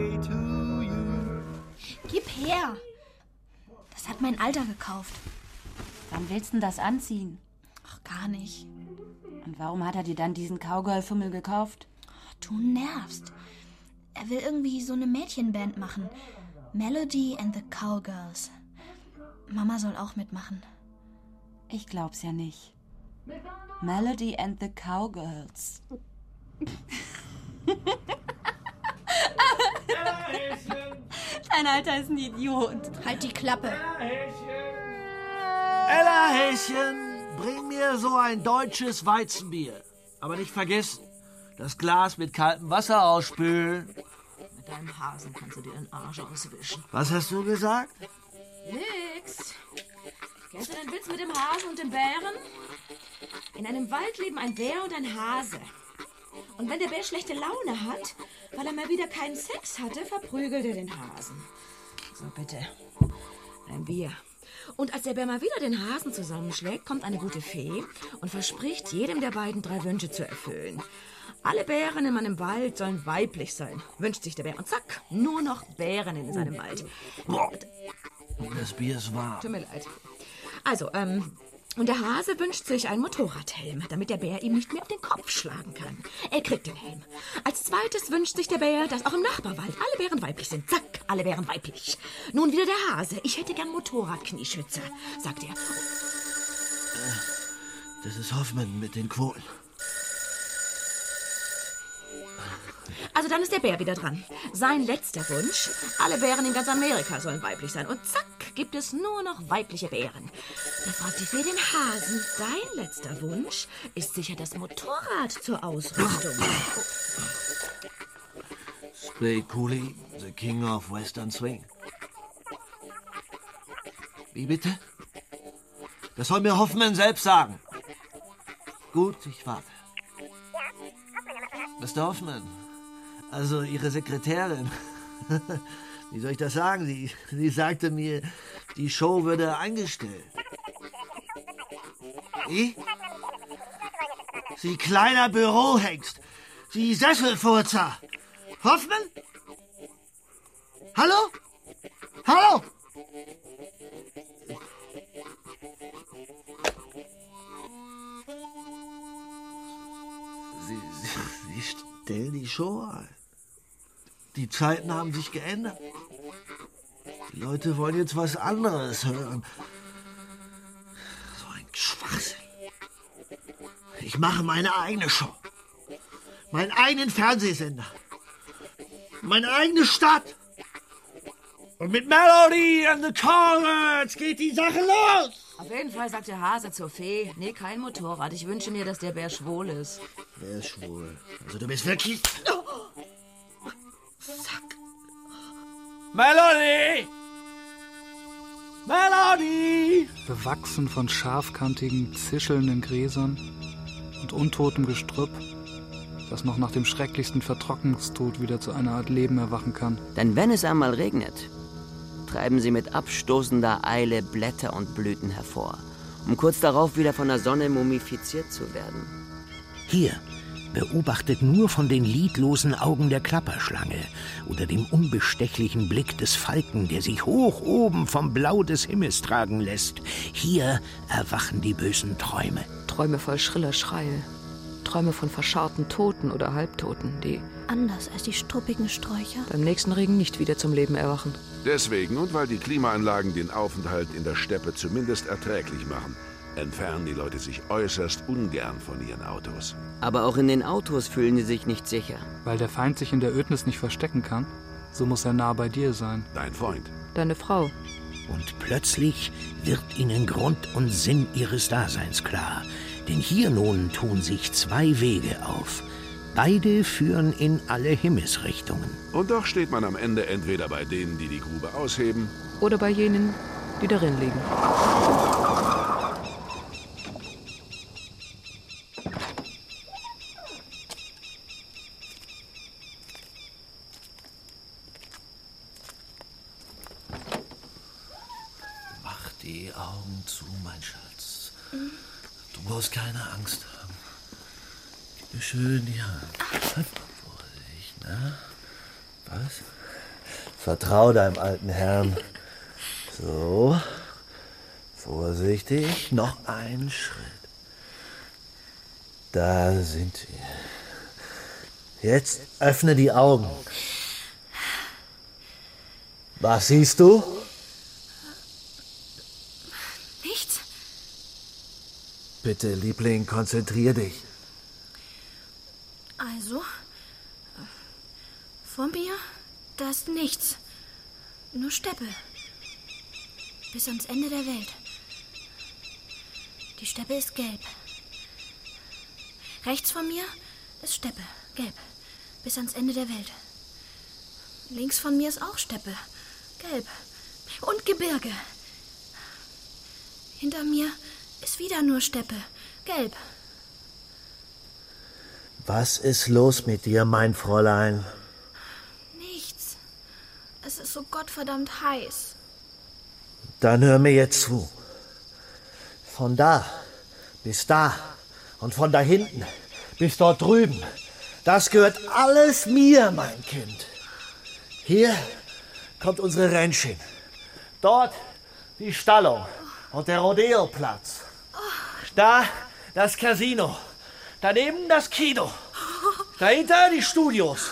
her. Das hat mein Alter gekauft. Wann willst du denn das anziehen? Ach, gar nicht. Und warum hat er dir dann diesen Cowgirl-Fummel gekauft? Du nervst. Er will irgendwie so eine Mädchenband machen. Melody and the Cowgirls. Mama soll auch mitmachen. Ich glaub's ja nicht. Melody and the Cowgirls. Dein Alter ist ein Idiot. Halt die Klappe. Ella Häschen, bring mir so ein deutsches Weizenbier. Aber nicht vergessen, das Glas mit kaltem Wasser ausspülen. Mit deinem Hasen kannst du dir den Arsch auswischen. Was hast du gesagt? Nix. Kennst du den Witz mit dem Hasen und dem Bären? In einem Wald leben ein Bär und ein Hase. Und wenn der Bär schlechte Laune hat, weil er mal wieder keinen Sex hatte, verprügelt er den Hasen. So, bitte. Ein Bier. Und als der Bär mal wieder den Hasen zusammenschlägt, kommt eine gute Fee und verspricht, jedem der beiden drei Wünsche zu erfüllen. Alle Bären in meinem Wald sollen weiblich sein, wünscht sich der Bär. Und zack, nur noch Bären in seinem Wald. Boah. Das Bier ist warm. Tut mir leid. Also, ähm, und der Hase wünscht sich einen Motorradhelm, damit der Bär ihm nicht mehr auf den Kopf schlagen kann. Er kriegt den Helm. Als zweites wünscht sich der Bär, dass auch im Nachbarwald alle Bären weiblich sind. Zack, alle Bären weiblich. Nun wieder der Hase. Ich hätte gern Motorradknieschützer, sagt er. Das ist Hoffmann mit den Quoten. Also dann ist der Bär wieder dran. Sein letzter Wunsch, alle Bären in ganz Amerika sollen weiblich sein. Und zack, gibt es nur noch weibliche Bären. Da fragt die Fee den Hasen, dein letzter Wunsch ist sicher das Motorrad zur Ausrüstung. Spray Cooley, the King of Western Swing. Wie bitte? Das soll mir Hoffmann selbst sagen. Gut, ich warte. Mr. Hoffmann, also Ihre Sekretärin. Wie soll ich das sagen? Sie, sie sagte mir, die Show würde eingestellt. Wie? Sie kleiner Bürohengst. Sie Sesselfurzer. Hoffmann? Hallo? Hallo? Sie, sie, sie stellen die Show ein. Die Zeiten haben sich geändert. Die Leute wollen jetzt was anderes hören. So ein Schwachsinn. Ich mache meine eigene Show. Meinen eigenen Fernsehsender. Meine eigene Stadt. Und mit Melody and the Chorus geht die Sache los. Auf jeden Fall sagt der Hase zur Fee, nee, kein Motorrad. Ich wünsche mir, dass der Bär schwul ist. Wer ist schwul? Also du bist wirklich... Melody! Melody! Bewachsen von scharfkantigen, zischelnden Gräsern und untotem Gestrüpp, das noch nach dem schrecklichsten Vertrocknungstod wieder zu einer Art Leben erwachen kann. Denn wenn es einmal regnet, treiben sie mit abstoßender Eile Blätter und Blüten hervor, um kurz darauf wieder von der Sonne mumifiziert zu werden. Hier, beobachtet nur von den lidlosen Augen der Klapperschlange oder dem unbestechlichen Blick des Falken, der sich hoch oben vom Blau des Himmels tragen lässt. Hier erwachen die bösen Träume. Träume voll schriller Schreie. Träume von verscharrten Toten oder Halbtoten, die Anders als die struppigen Sträucher. beim nächsten Regen nicht wieder zum Leben erwachen. Deswegen und weil die Klimaanlagen den Aufenthalt in der Steppe zumindest erträglich machen, entfernen die Leute sich äußerst ungern von ihren Autos. Aber auch in den Autos fühlen sie sich nicht sicher. Weil der Feind sich in der Ödnis nicht verstecken kann, so muss er nah bei dir sein. Dein Freund. Deine Frau. Und plötzlich wird ihnen Grund und Sinn ihres Daseins klar. Denn hier nun tun sich zwei Wege auf. Beide führen in alle Himmelsrichtungen. Und doch steht man am Ende entweder bei denen, die die Grube ausheben, Oder bei jenen, die darin liegen. Die Augen zu, mein Schatz. Du brauchst keine Angst haben. Gib mir schön die Hand. Vorsicht, na? Was? Vertrau deinem alten Herrn. So. Vorsichtig. Noch einen Schritt. Da sind wir. Jetzt öffne die Augen. Was siehst du? Nichts? Bitte, Liebling, konzentrier dich. Also, vor mir, da ist nichts. Nur Steppe. Bis ans Ende der Welt. Die Steppe ist gelb. Rechts von mir ist Steppe, gelb. Bis ans Ende der Welt. Links von mir ist auch Steppe, gelb. Und Gebirge. Hinter mir ist wieder nur Steppe, gelb. Was ist los mit dir, mein Fräulein? Nichts. Es ist so gottverdammt heiß. Dann hör mir jetzt zu. Von da bis da und von da hinten bis dort drüben, das gehört alles mir, mein Kind. Hier kommt unsere Ranch hin. Dort die Stallung und der Rodeoplatz. Da das Casino. Daneben das Kino. Dahinter die Studios.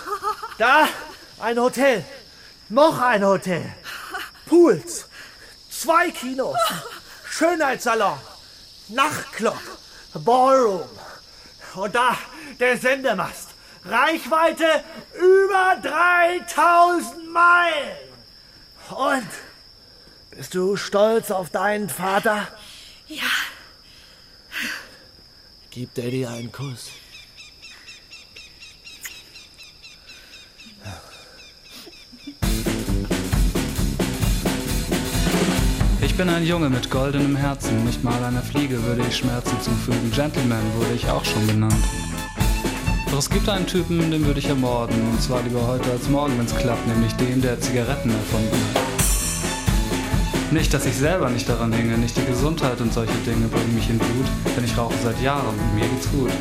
Da ein Hotel. Noch ein Hotel. Pools. Zwei Kinos. Schönheitssalon. Nachtclub. Ballroom. Und da der Sendemast. Reichweite über 3000 Meilen. Und bist du stolz auf deinen Vater? Ja. Gib Daddy einen Kuss. Ich bin ein Junge mit goldenem Herzen, nicht mal einer Fliege würde ich Schmerzen zufügen. Gentleman wurde ich auch schon genannt. Doch es gibt einen Typen, den würde ich ermorden, und zwar lieber heute als morgen, wenn's klappt, nämlich den, der Zigaretten erfunden hat. Nicht, dass ich selber nicht daran hänge, nicht die Gesundheit und solche Dinge bringen mich in Blut, denn ich rauche seit Jahren und mir geht's gut.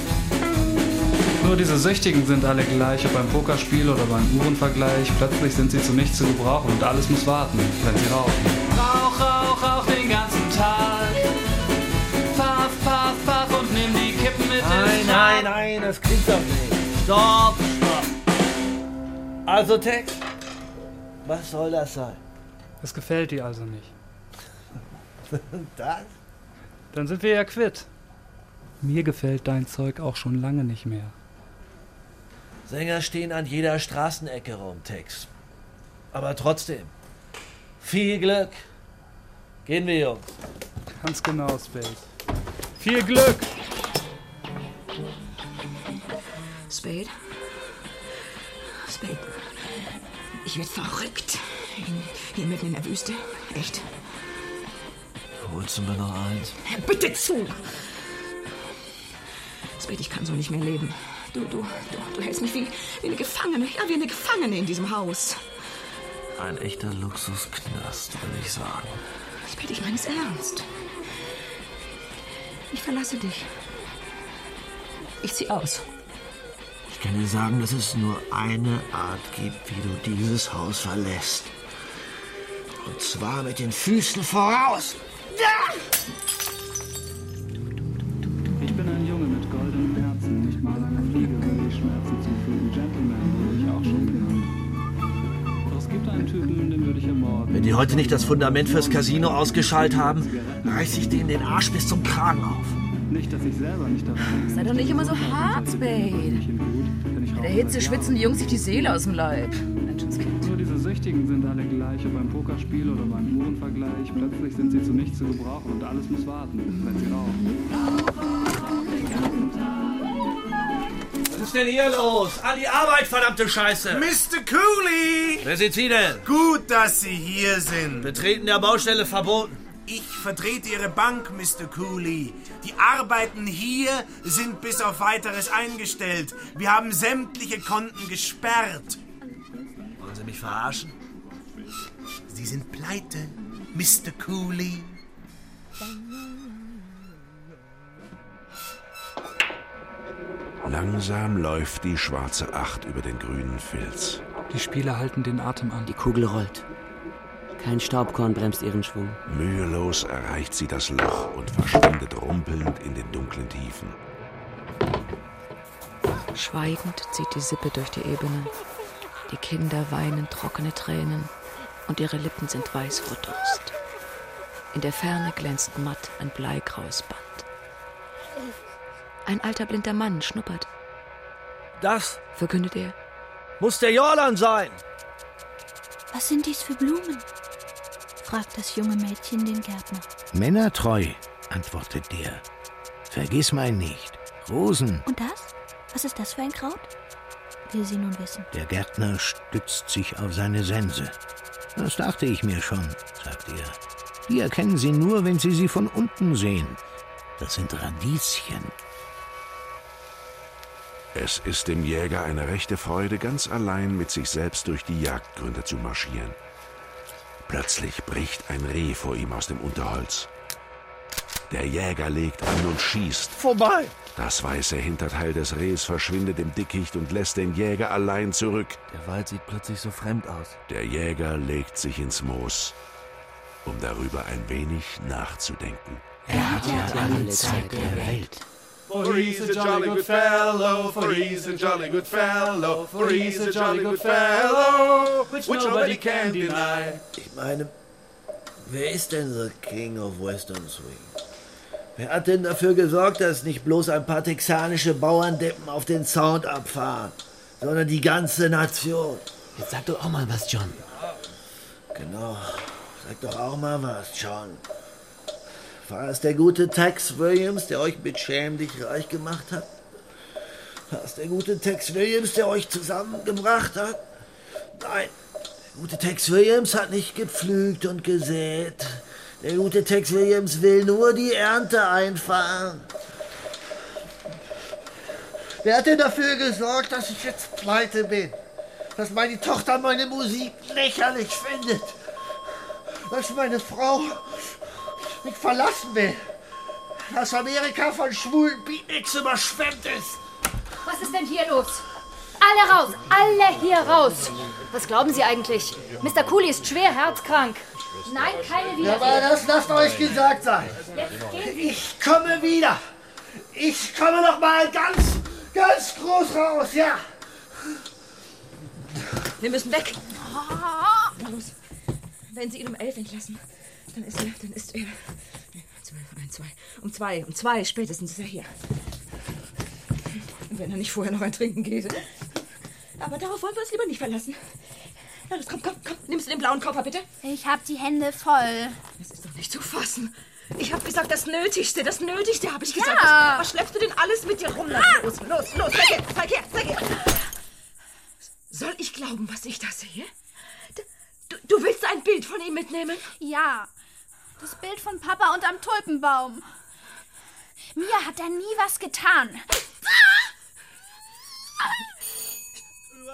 Nur diese Süchtigen sind alle gleich, ob beim Pokerspiel oder beim Uhrenvergleich. Plötzlich sind sie zu nichts zu gebrauchen und alles muss warten, wenn sie rauchen. Rauch, rauch, rauch den ganzen Tag. Paff, paff, paff und nimm die Kippen mit Nein, nein, nein, das klingt doch nicht. Stopp, stopp. Also Text, was soll das sein? Es gefällt dir also nicht. Das? Dann sind wir ja quitt. Mir gefällt dein Zeug auch schon lange nicht mehr. Sänger stehen an jeder Straßenecke rum, Tex. Aber trotzdem, viel Glück. Gehen wir, Jungs. Ganz genau, Spade. Viel Glück! Spade? Spade. Ich werd verrückt. Hier mitten in der Wüste. Echt. Holst du mir noch eins? Bitte zu! Spade, ich kann so nicht mehr leben. Du, du, du, du hältst mich wie, wie eine Gefangene. Ja, wie eine Gefangene in diesem Haus. Ein echter Luxusknast, will ich sagen. Spade, ich meine es ernst. Ich verlasse dich. Ich zieh aus. Ich kann dir sagen, dass es nur eine Art gibt, wie du dieses Haus verlässt. Und zwar mit den Füßen voraus. Ich bin ein Junge mit goldenem Herzen, nicht mal einer Fliege würde ich Schmerzen zufügen. Gentleman wurde ich auch schon genannt. Doch es gibt einen Typen, den würde ich ermorden. Wenn die heute nicht das Fundament fürs Casino ausgeschaltet haben, reiß ich denen den Arsch bis zum Kragen auf. Nicht, dass ich selber nicht daran hänge. Sei doch nicht immer so hart, Spade. In der Hitze schwitzen die Jungs sich die Seele aus dem Leib. Menschenskind. Süchtigen sind alle gleich, ob beim Pokerspiel oder beim Uhrenvergleich. Plötzlich sind sie zu nichts zu gebrauchen und alles muss warten, wenn sie rauchen. Was ist denn hier los? An die Arbeit, verdammte Scheiße! Mr. Cooley! Wer sind Sie denn? Gut, dass Sie hier sind. Betreten der Baustelle verboten. Ich vertrete Ihre Bank, Mr. Cooley. Die Arbeiten hier sind bis auf weiteres eingestellt. Wir haben sämtliche Konten gesperrt. Sie mich verarschen? Sie sind pleite, Mr. Cooley. Langsam läuft die schwarze Acht über den grünen Filz. Die Spieler halten den Atem an. Die Kugel rollt. Kein Staubkorn bremst ihren Schwung. Mühelos erreicht sie das Loch und verschwindet rumpelnd in den dunklen Tiefen. Schweigend zieht die Sippe durch die Ebene. Die Kinder weinen trockene Tränen und ihre Lippen sind weiß vor Durst. In der Ferne glänzt matt ein bleigraues Band. Ein alter blinder Mann schnuppert. Das, verkündet er, muss der Jordan sein. Was sind dies für Blumen? fragt das junge Mädchen den Gärtner. Männertreu, antwortet der. Vergiss mein nicht. Rosen. Und das? Was ist das für ein Kraut? Will sie nun wissen. Der Gärtner stützt sich auf seine Sense. Das dachte ich mir schon, sagt er. Die erkennen Sie nur, wenn Sie sie von unten sehen. Das sind Radieschen. Es ist dem Jäger eine rechte Freude, ganz allein mit sich selbst durch die Jagdgründe zu marschieren. Plötzlich bricht ein Reh vor ihm aus dem Unterholz. Der Jäger legt an und schießt. Vorbei! Das weiße Hinterteil des Rehs verschwindet im Dickicht und lässt den Jäger allein zurück. Der Wald sieht plötzlich so fremd aus. Der Jäger legt sich ins Moos, um darüber ein wenig nachzudenken. Er hat ja alle Zeit der Welt. For he's a jolly good fellow, for he's a jolly good fellow, for he's a jolly good fellow, which nobody can deny. Ich meine, wer ist denn the King of Western Swing? Wer hat denn dafür gesorgt, dass nicht bloß ein paar texanische Bauerndeppen auf den Sound abfahren, sondern die ganze Nation? Jetzt sag doch auch mal was, John. Genau. Sag doch auch mal was, John. War es der gute Tex Williams, der euch mit Schäm dich reich gemacht hat? War es der gute Tex Williams, der euch zusammengebracht hat? Nein, der gute Tex Williams hat nicht gepflügt und gesät. Der gute Tex Williams will nur die Ernte einfahren. Wer hat denn dafür gesorgt, dass ich jetzt pleite bin? Dass meine Tochter meine Musik lächerlich findet? Dass meine Frau mich verlassen will? Dass Amerika von schwulen Beatniks überschwemmt ist? Was ist denn hier los? Alle raus! Alle hier raus! Was glauben Sie eigentlich? Mr. Cooley ist schwer herzkrank. Nein, keine Ja, aber das lasst euch gesagt sein. Ich komme wieder. Ich komme noch mal ganz, ganz groß raus, ja. Wir müssen weg. Los. Wenn Sie ihn um elf entlassen, dann ist er, dann ist er. Zwölf, ein, zwei. Um zwei, um zwei spätestens ist er hier. Wenn er nicht vorher noch ein Trinken geht. Aber darauf wollen wir uns lieber nicht verlassen. Los, komm, komm, komm. Nimmst du den blauen Koffer, bitte? Ich hab die Hände voll. Das ist doch nicht zu fassen. Ich habe gesagt, das Nötigste, das Nötigste habe ich gesagt. Ja. Was schleppst du denn alles mit dir rum? Na, los, los, los, zeig her, zeig her, zeig her. Soll ich glauben, was ich da sehe? Du, du willst ein Bild von ihm mitnehmen? Ja. Das Bild von Papa unterm Tulpenbaum. Mir hat er nie was getan.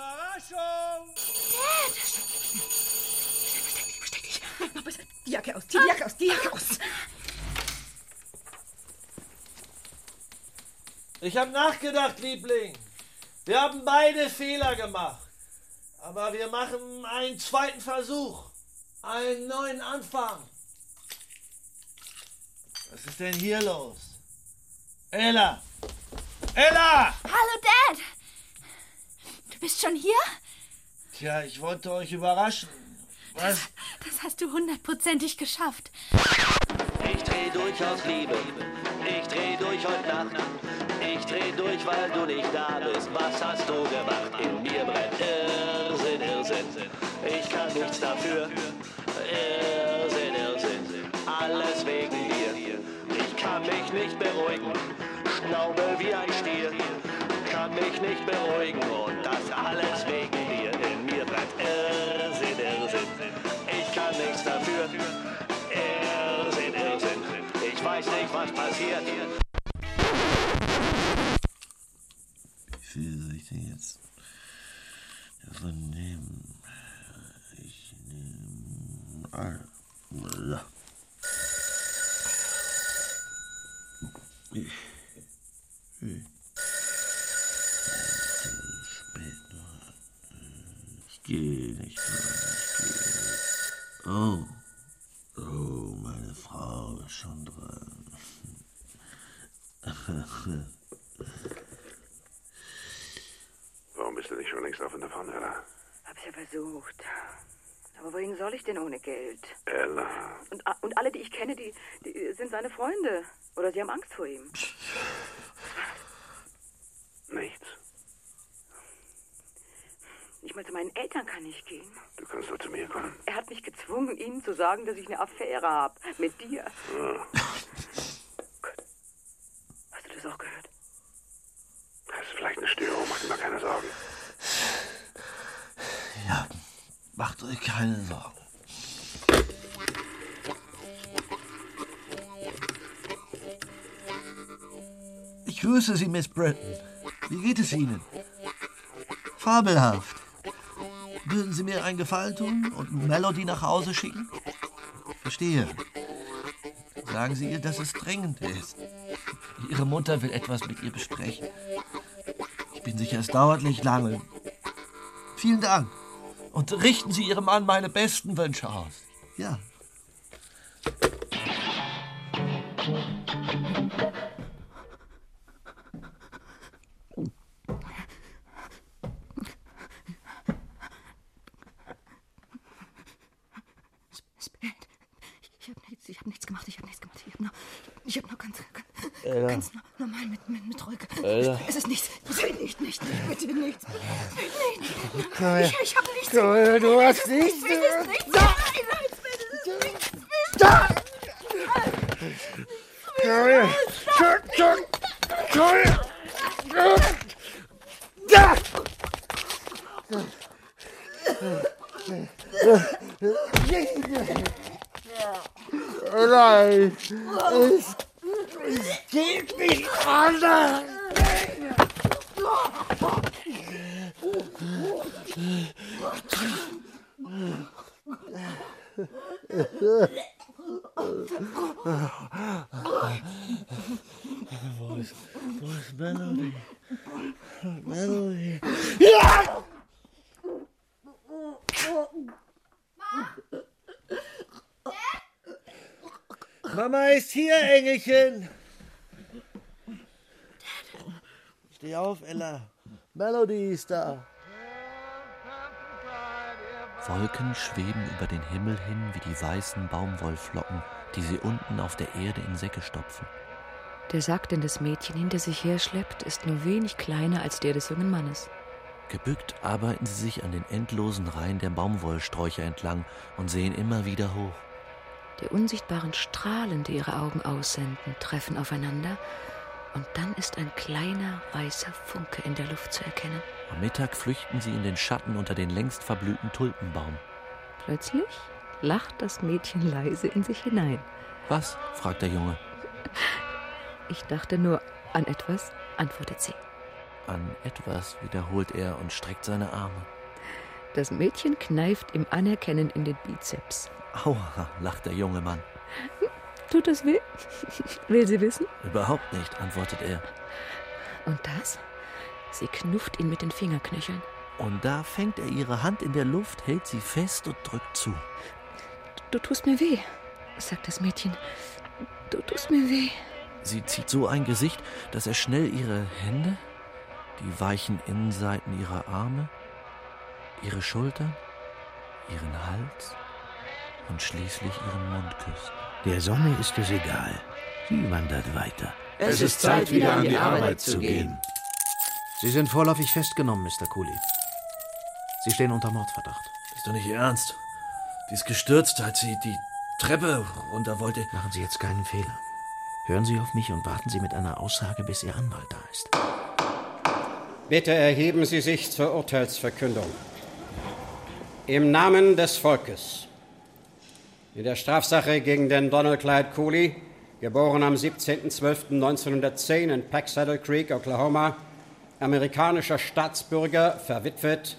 Überraschung! Dad! Versteck dich. Mach bitte die Jacke aus, zieh die Jacke aus, die Jacke aus. Ich habe nachgedacht, Liebling. Wir haben beide Fehler gemacht. Aber wir machen einen zweiten Versuch. Einen neuen Anfang. Was ist denn hier los? Ella! Ella! Hallo, Dad! Du bist schon hier? Tja, ich wollte euch überraschen. Was? Das hast du hundertprozentig geschafft. Ich dreh durch aus Liebe, ich dreh durch heute Nacht. Ich dreh durch, weil du nicht da bist. Was hast du gemacht? In mir brennt Irrsinn, Irrsinn. Ich kann nichts dafür. Irrsinn, Irrsinn. Alles wegen dir. Ich kann mich nicht beruhigen. Schnaube wie ein mich nicht beruhigen. Und das alles wegen dir. In mir brennt Irrsinn, Irrsinn. Ich kann nichts dafür. Irrsinn, Irrsinn. Ich weiß nicht, was passiert. Wie viel soll ich denn jetzt davon nehmen? Ich nehme. Ah, ja. Gehe nicht mehr. Ich gehe. Oh. Oh, meine Frau ist schon dran. Warum bist du nicht schon längst auf und davon, Ella? Hab's ja versucht. Aber wohin soll ich denn ohne Geld? Ella. Und, und alle, die ich kenne, die, die sind seine Freunde. Oder sie haben Angst vor ihm. Nichts. Nicht mal zu meinen Eltern kann ich gehen. Du kannst doch zu mir kommen. Er hat mich gezwungen, ihnen zu sagen, dass ich eine Affäre habe. Mit dir. Ja. Hast du das auch gehört? Das ist vielleicht eine Störung, mach dir mal keine Sorgen. Ja, macht euch keine Sorgen. Ich grüße Sie, Miss Britton. Wie geht es Ihnen? Fabelhaft. Würden Sie mir einen Gefallen tun und Melody nach Hause schicken? Verstehe. Sagen Sie ihr, dass es dringend ist. Ihre Mutter will etwas mit ihr besprechen. Ich bin sicher, es dauert nicht lange. Vielen Dank. Und richten Sie Ihrem Mann meine besten Wünsche aus. Ja. Spät. Ich habe nichts, ich hab nichts gemacht, ich habe nichts gemacht. Ich habe nur, ich hab nur ganz, ganz, Ella. ganz no- normal mit, mit, mit Ruhig. Ella. Es ist nichts. Bitte nicht, nicht, nicht, bitte nichts. Nicht, nicht. Komm her. Ich, ich habe nichts. Komm her, du hast Es ist nichts. Es ist nichts. Nein, nein, es ist nichts. Da! Komm her. Komm, komm, komm her. Da! Nein, es, es geht nicht anders. Wo ist, wo ist Melody? Melody. Ja! Mama ist hier, Engelchen. Steh auf, Ella. Melody ist da. Wolken schweben über den Himmel hin wie die weißen Baumwollflocken, die sie unten auf der Erde in Säcke stopfen. Der Sack, den das Mädchen hinter sich herschleppt, ist nur wenig kleiner als der des jungen Mannes. Gebückt arbeiten sie sich an den endlosen Reihen der Baumwollsträucher entlang und sehen immer wieder hoch. Die unsichtbaren Strahlen, die ihre Augen aussenden, treffen aufeinander und dann ist ein kleiner weißer Funke in der Luft zu erkennen. Am Mittag flüchten sie in den Schatten unter den längst verblühten Tulpenbaum. Plötzlich lacht das Mädchen leise in sich hinein. Was? fragt der Junge. Ich dachte nur an etwas, antwortet sie. An etwas wiederholt er und streckt seine Arme. Das Mädchen kneift ihm anerkennend in den Bizeps. Aua, lacht der junge Mann. Tut das weh? Will sie wissen? Überhaupt nicht, antwortet er. Und das? Sie knufft ihn mit den Fingerknöcheln. Und da fängt er ihre Hand in der Luft, hält sie fest und drückt zu. Du tust mir weh, sagt das Mädchen. Du tust mir weh. Sie zieht so ein Gesicht, dass er schnell ihre Hände, die weichen Innenseiten ihrer Arme, ihre Schultern, ihren Hals und schließlich ihren Mund küsst. Der Sonne ist es egal. Sie wandert weiter. Es ist Zeit, wieder an die Arbeit zu gehen. Sie sind vorläufig festgenommen, Mr. Cooley. Sie stehen unter Mordverdacht. Ist doch nicht Ihr Ernst. Die ist gestürzt, als sie die Treppe runter wollte. Machen Sie jetzt keinen Fehler. Hören Sie auf mich und warten Sie mit einer Aussage, bis Ihr Anwalt da ist. Bitte erheben Sie sich zur Urteilsverkündung. Im Namen des Volkes. In der Strafsache gegen den Donald Clyde Cooley, geboren am 17.12.1910 in Pack Saddle Creek, Oklahoma, amerikanischer Staatsbürger, verwitwet.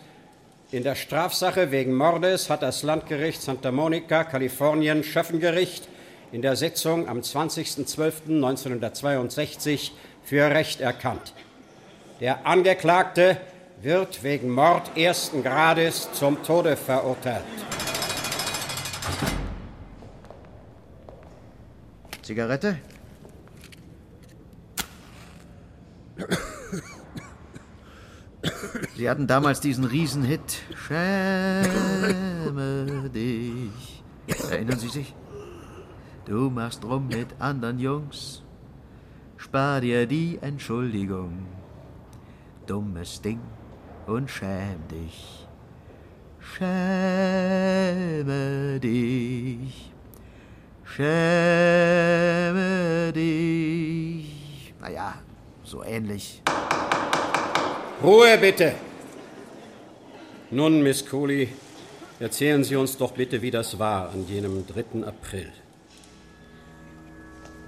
In der Strafsache wegen Mordes hat das Landgericht Santa Monica, Kalifornien, Schöffengericht in der Sitzung am 20.12.1962 für Recht erkannt. Der Angeklagte wird wegen Mord ersten Grades zum Tode verurteilt. Zigarette? Sie hatten damals diesen Riesenhit. Schäme dich. Erinnern Sie sich? Du machst rum mit anderen Jungs. Spar dir die Entschuldigung. Dummes Ding und schäm dich. Schäme dich. Schäme dich. Naja, so ähnlich. Ruhe bitte! Nun, Miss Cooley, erzählen Sie uns doch bitte, wie das war an jenem 3. April.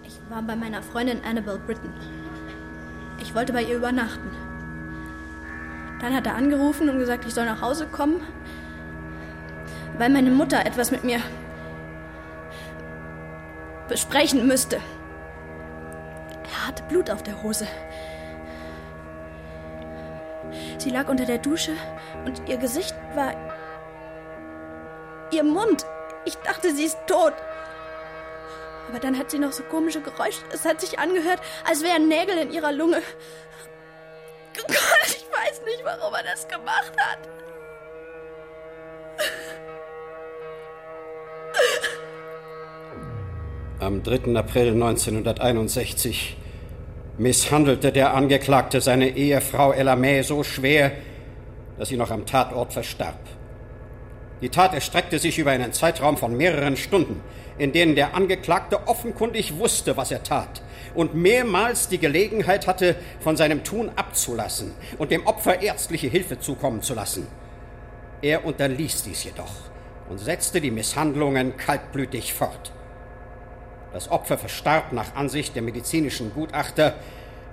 Ich war bei meiner Freundin Annabel Britton. Ich wollte bei ihr übernachten. Dann hat er angerufen und gesagt, ich soll nach Hause kommen, weil meine Mutter etwas mit mir besprechen müsste. Er hatte Blut auf der Hose. Sie lag unter der Dusche und ihr Gesicht war. ihr Mund. Ich dachte, sie ist tot. Aber dann hat sie noch so komische Geräusche. Es hat sich angehört, als wären Nägel in ihrer Lunge. Oh Gott, ich weiß nicht, warum er das gemacht hat. Am 3. April 1961 misshandelte der Angeklagte seine Ehefrau Elamé so schwer, dass sie noch am Tatort verstarb. Die Tat erstreckte sich über einen Zeitraum von mehreren Stunden, in denen der Angeklagte offenkundig wusste, was er tat und mehrmals die Gelegenheit hatte, von seinem Tun abzulassen und dem Opfer ärztliche Hilfe zukommen zu lassen. Er unterließ dies jedoch und setzte die Misshandlungen kaltblütig fort. Das Opfer verstarb nach Ansicht der medizinischen Gutachter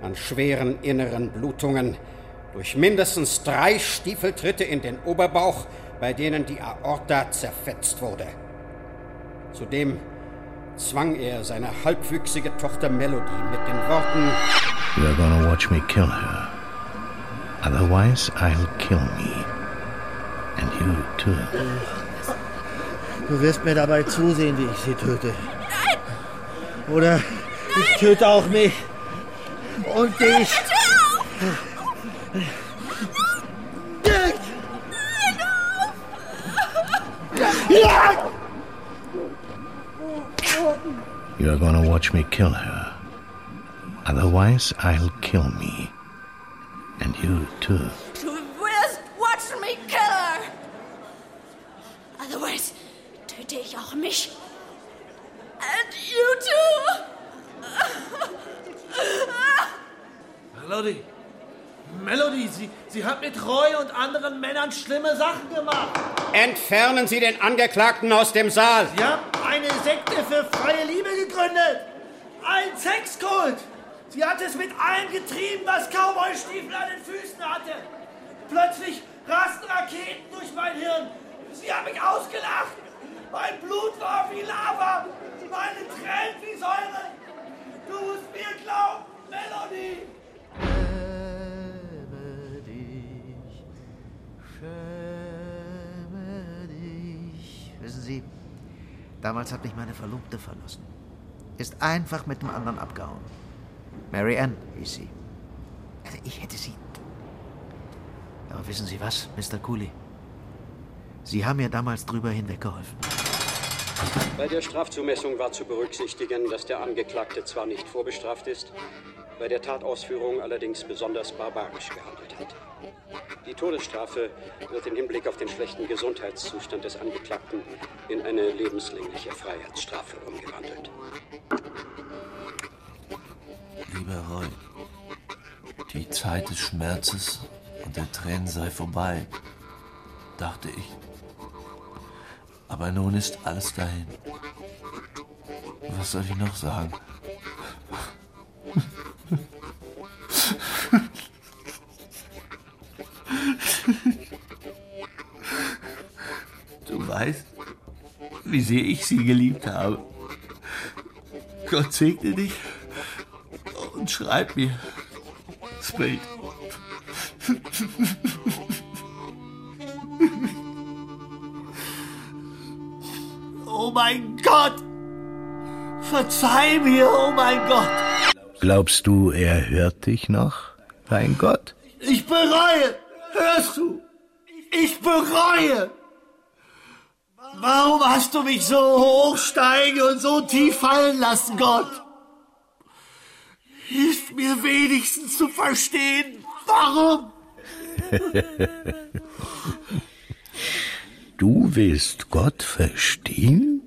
an schweren inneren Blutungen durch mindestens drei Stiefeltritte in den Oberbauch, bei denen die Aorta zerfetzt wurde. Zudem zwang er seine halbwüchsige Tochter Melody mit den Worten You're gonna watch me kill her. Otherwise, I'll kill me. And you too. Du wirst mir dabei zusehen, wie ich sie töte. Oder ich töte auch mich. Und dich. Ja! You're gonna watch me kill her. Otherwise, I'll kill me. And you too. Männern schlimme Sachen gemacht. Entfernen Sie den Angeklagten aus dem Saal. Sie haben eine Sekte für freie Liebe gegründet. Ein Sexkult. Sie hat es mit allem getrieben, was Cowboy-Stiefel an den Füßen hatte. Plötzlich rasten Raketen durch mein Hirn. Sie haben mich ausgelacht. Mein Blut war wie Lava. Meine Tränen wie Säure. Du musst mir glauben, Melody. Damals hat mich meine Verlobte verlassen. Ist einfach mit dem anderen abgehauen. Mary Ann hieß sie. Also ich hätte sie. Aber wissen Sie was, Mr. Cooley? Sie haben mir damals drüber hinweggeholfen. Bei der Strafzumessung war zu berücksichtigen, dass der Angeklagte zwar nicht vorbestraft ist, bei der Tatausführung allerdings besonders barbarisch gehandelt hat. Die Todesstrafe wird im Hinblick auf den schlechten Gesundheitszustand des Angeklagten in eine lebenslängliche Freiheitsstrafe umgewandelt. Lieber Roy, die Zeit des Schmerzes und der Tränen sei vorbei, dachte ich. Aber nun ist alles dahin. Was soll ich noch sagen? Du weißt, wie sehr ich sie geliebt habe. Gott segne dich und schreib mir, Spade. Oh mein Gott! Verzeih mir, oh mein Gott! Glaubst du, er hört dich noch, mein Gott? Ich bereue! Hörst du? Ich bereue! Warum hast du mich so hochsteigen und so tief fallen lassen, Gott? Hilf mir wenigstens zu verstehen, warum? du willst Gott verstehen?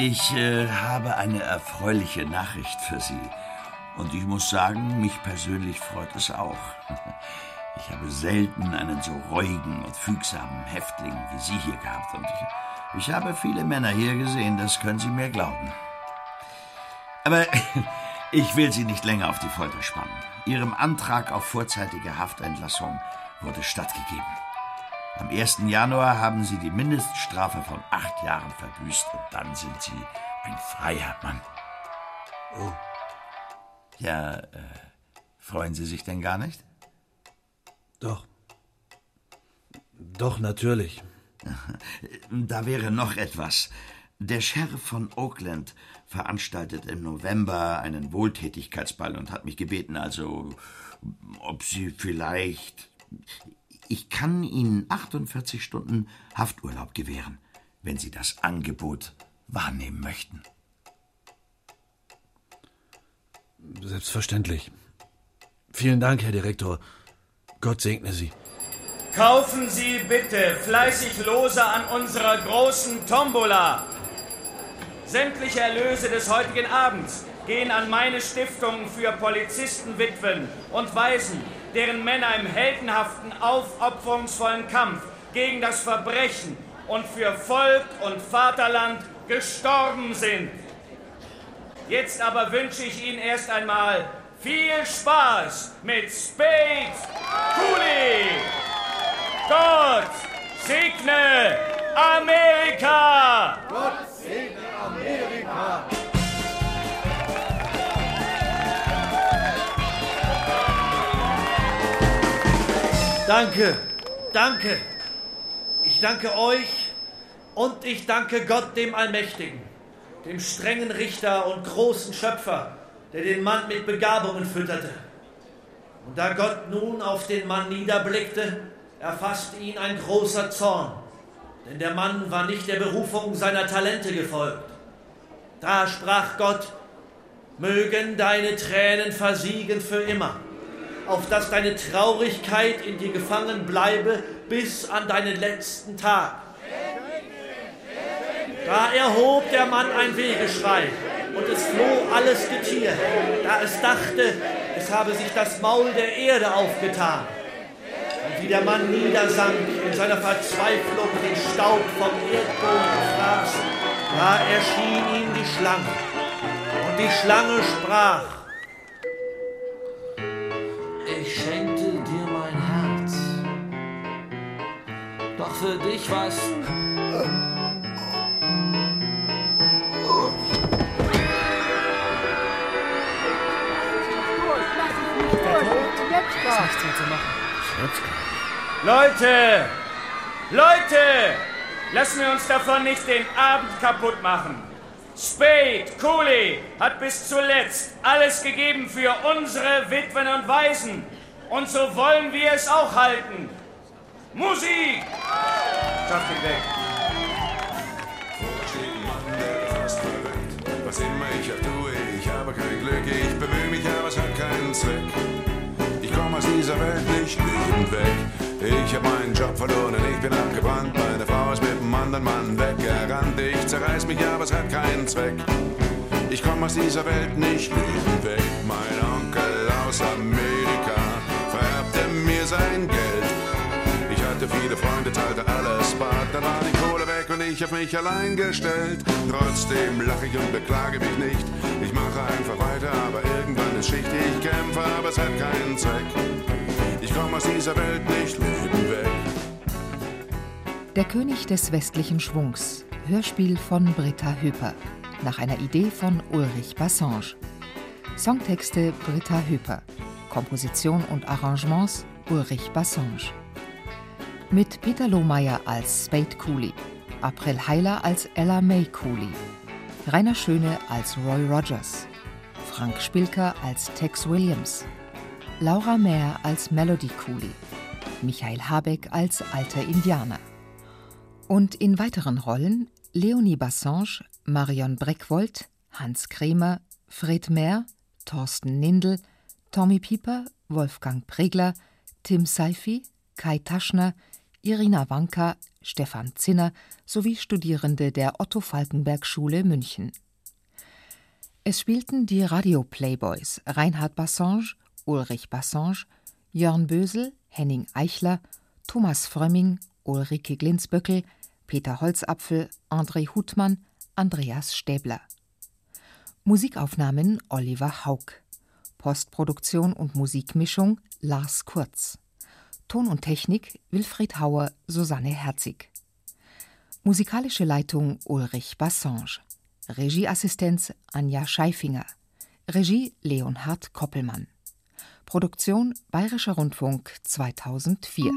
Ich äh, habe eine erfreuliche Nachricht für Sie. Und ich muss sagen, mich persönlich freut es auch. Ich habe selten einen so reuigen und fügsamen Häftling wie Sie hier gehabt. Und ich, ich habe viele Männer hier gesehen, das können Sie mir glauben. Aber ich will Sie nicht länger auf die Folter spannen. Ihrem Antrag auf vorzeitige Haftentlassung wurde stattgegeben. Am 1. Januar haben Sie die Mindeststrafe von acht Jahren verbüßt und dann sind Sie ein freier Mann. Oh. Ja, äh, freuen Sie sich denn gar nicht? Doch. Doch, natürlich. Da wäre noch etwas. Der Sheriff von Oakland veranstaltet im November einen Wohltätigkeitsball und hat mich gebeten, also ob Sie vielleicht. Ich kann Ihnen 48 Stunden Hafturlaub gewähren, wenn Sie das Angebot wahrnehmen möchten. Selbstverständlich. Vielen Dank, Herr Direktor. Gott segne Sie. Kaufen Sie bitte fleißig Lose an unserer großen Tombola. Sämtliche Erlöse des heutigen Abends gehen an meine Stiftung für Polizistenwitwen und Waisen, deren Männer im heldenhaften, aufopferungsvollen Kampf gegen das Verbrechen und für Volk und Vaterland gestorben sind. Jetzt aber wünsche ich Ihnen erst einmal viel Spaß mit Spade Cooley. Gott segne Amerika! Gott segne Amerika! Danke, danke. Ich danke euch und ich danke Gott dem Allmächtigen, dem strengen Richter und großen Schöpfer, der den Mann mit Begabungen fütterte. Und da Gott nun auf den Mann niederblickte, erfasste ihn ein großer Zorn, denn der Mann war nicht der Berufung seiner Talente gefolgt. Da sprach Gott, mögen deine Tränen versiegen für immer, auf dass deine Traurigkeit in dir gefangen bleibe bis an deinen letzten Tag. Da erhob der Mann ein Wehgeschrei, und es floh alles Getier, da es dachte, es habe sich das Maul der Erde aufgetan. Und wie der Mann niedersank in seiner Verzweiflung den Staub vom Erdboden fraß, da erschien ihm die Schlange. Und die Schlange sprach, Ich schenkte dir mein Herz. Doch für dich war es. Leute! Leute! Lassen wir uns davon nicht den Abend kaputt machen. Spade Cooley hat bis zuletzt alles gegeben für unsere Witwen und Waisen. Und so wollen wir es auch halten. Musik! Schafft ihn weg. Was immer ich auch tue, ich habe kein Glück, ich bemühe mich, aber es hat keinen Zweck. Ich komme aus dieser Welt nicht lebend weg. Ich hab meinen Job verloren und ich bin abgebrannt. Meine Frau ist mit einem anderen Mann weggerannt. Ich zerreiß mich, aber es hat keinen Zweck. Ich komme aus dieser Welt nicht lebend weg. Mein Onkel aus Amerika vererbte mir sein Geld. Ich hatte viele Freunde, zahlte alles bar. Dann war die Kohle weg und ich auf mich allein gestellt. Trotzdem lache ich und beklage mich nicht. Ich mache einfach weiter, aber irgendwann ist Schicht. Ich kämpfe, aber es hat keinen Zweck. Ich komme aus dieser Welt nicht lebend weg. Der König des westlichen Schwungs. Hörspiel von Britta Höper. Nach einer Idee von Ulrich Bassange. Songtexte Britta Höper. Komposition und Arrangements Ulrich Bassange. Mit Peter Lohmeier als Spade Cooley, April Heiler als Ella May Cooley, Rainer Schöne als Roy Rogers, Frank Spilker als Tex Williams, Laura Mehr als Melody Cooley, Michael Habeck als alter Indianer. Und in weiteren Rollen Leonie Bassange, Marion Breckwold, Hans Kremer, Fred Mehr, Thorsten Nindl, Tommy Pieper, Wolfgang Pregler, Tim Seifi, Kai Taschner, Irina Wanka, Stefan Zinner sowie Studierende der Otto Falkenberg Schule München. Es spielten die Radio Playboys Reinhard Bassange, Ulrich Bassange, Jörn Bösel, Henning Eichler, Thomas Frömming, Ulrike Glinsböckel, Peter Holzapfel, André Hutmann, Andreas Stäbler. Musikaufnahmen Oliver Haug. Postproduktion und Musikmischung Lars Kurz. Ton und Technik Wilfried Hauer, Susanne Herzig. Musikalische Leitung Ulrich Bassange. Regieassistenz Anja Scheifinger. Regie Leonhard Koppelmann. Produktion Bayerischer Rundfunk 2004.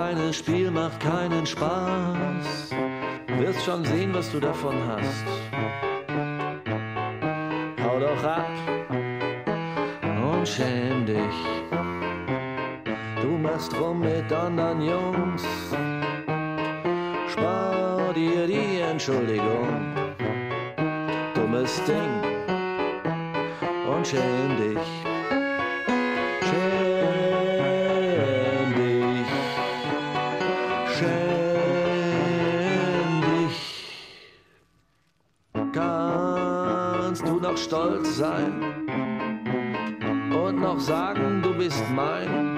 Dein kleines Spiel macht keinen Spaß. Wirst schon sehen, was du davon hast. Hau doch ab und schäm dich. Du machst rum mit anderen Jungs. Spar dir die Entschuldigung. Dummes Ding und schäm dich. Stolz sein und noch sagen, du bist mein?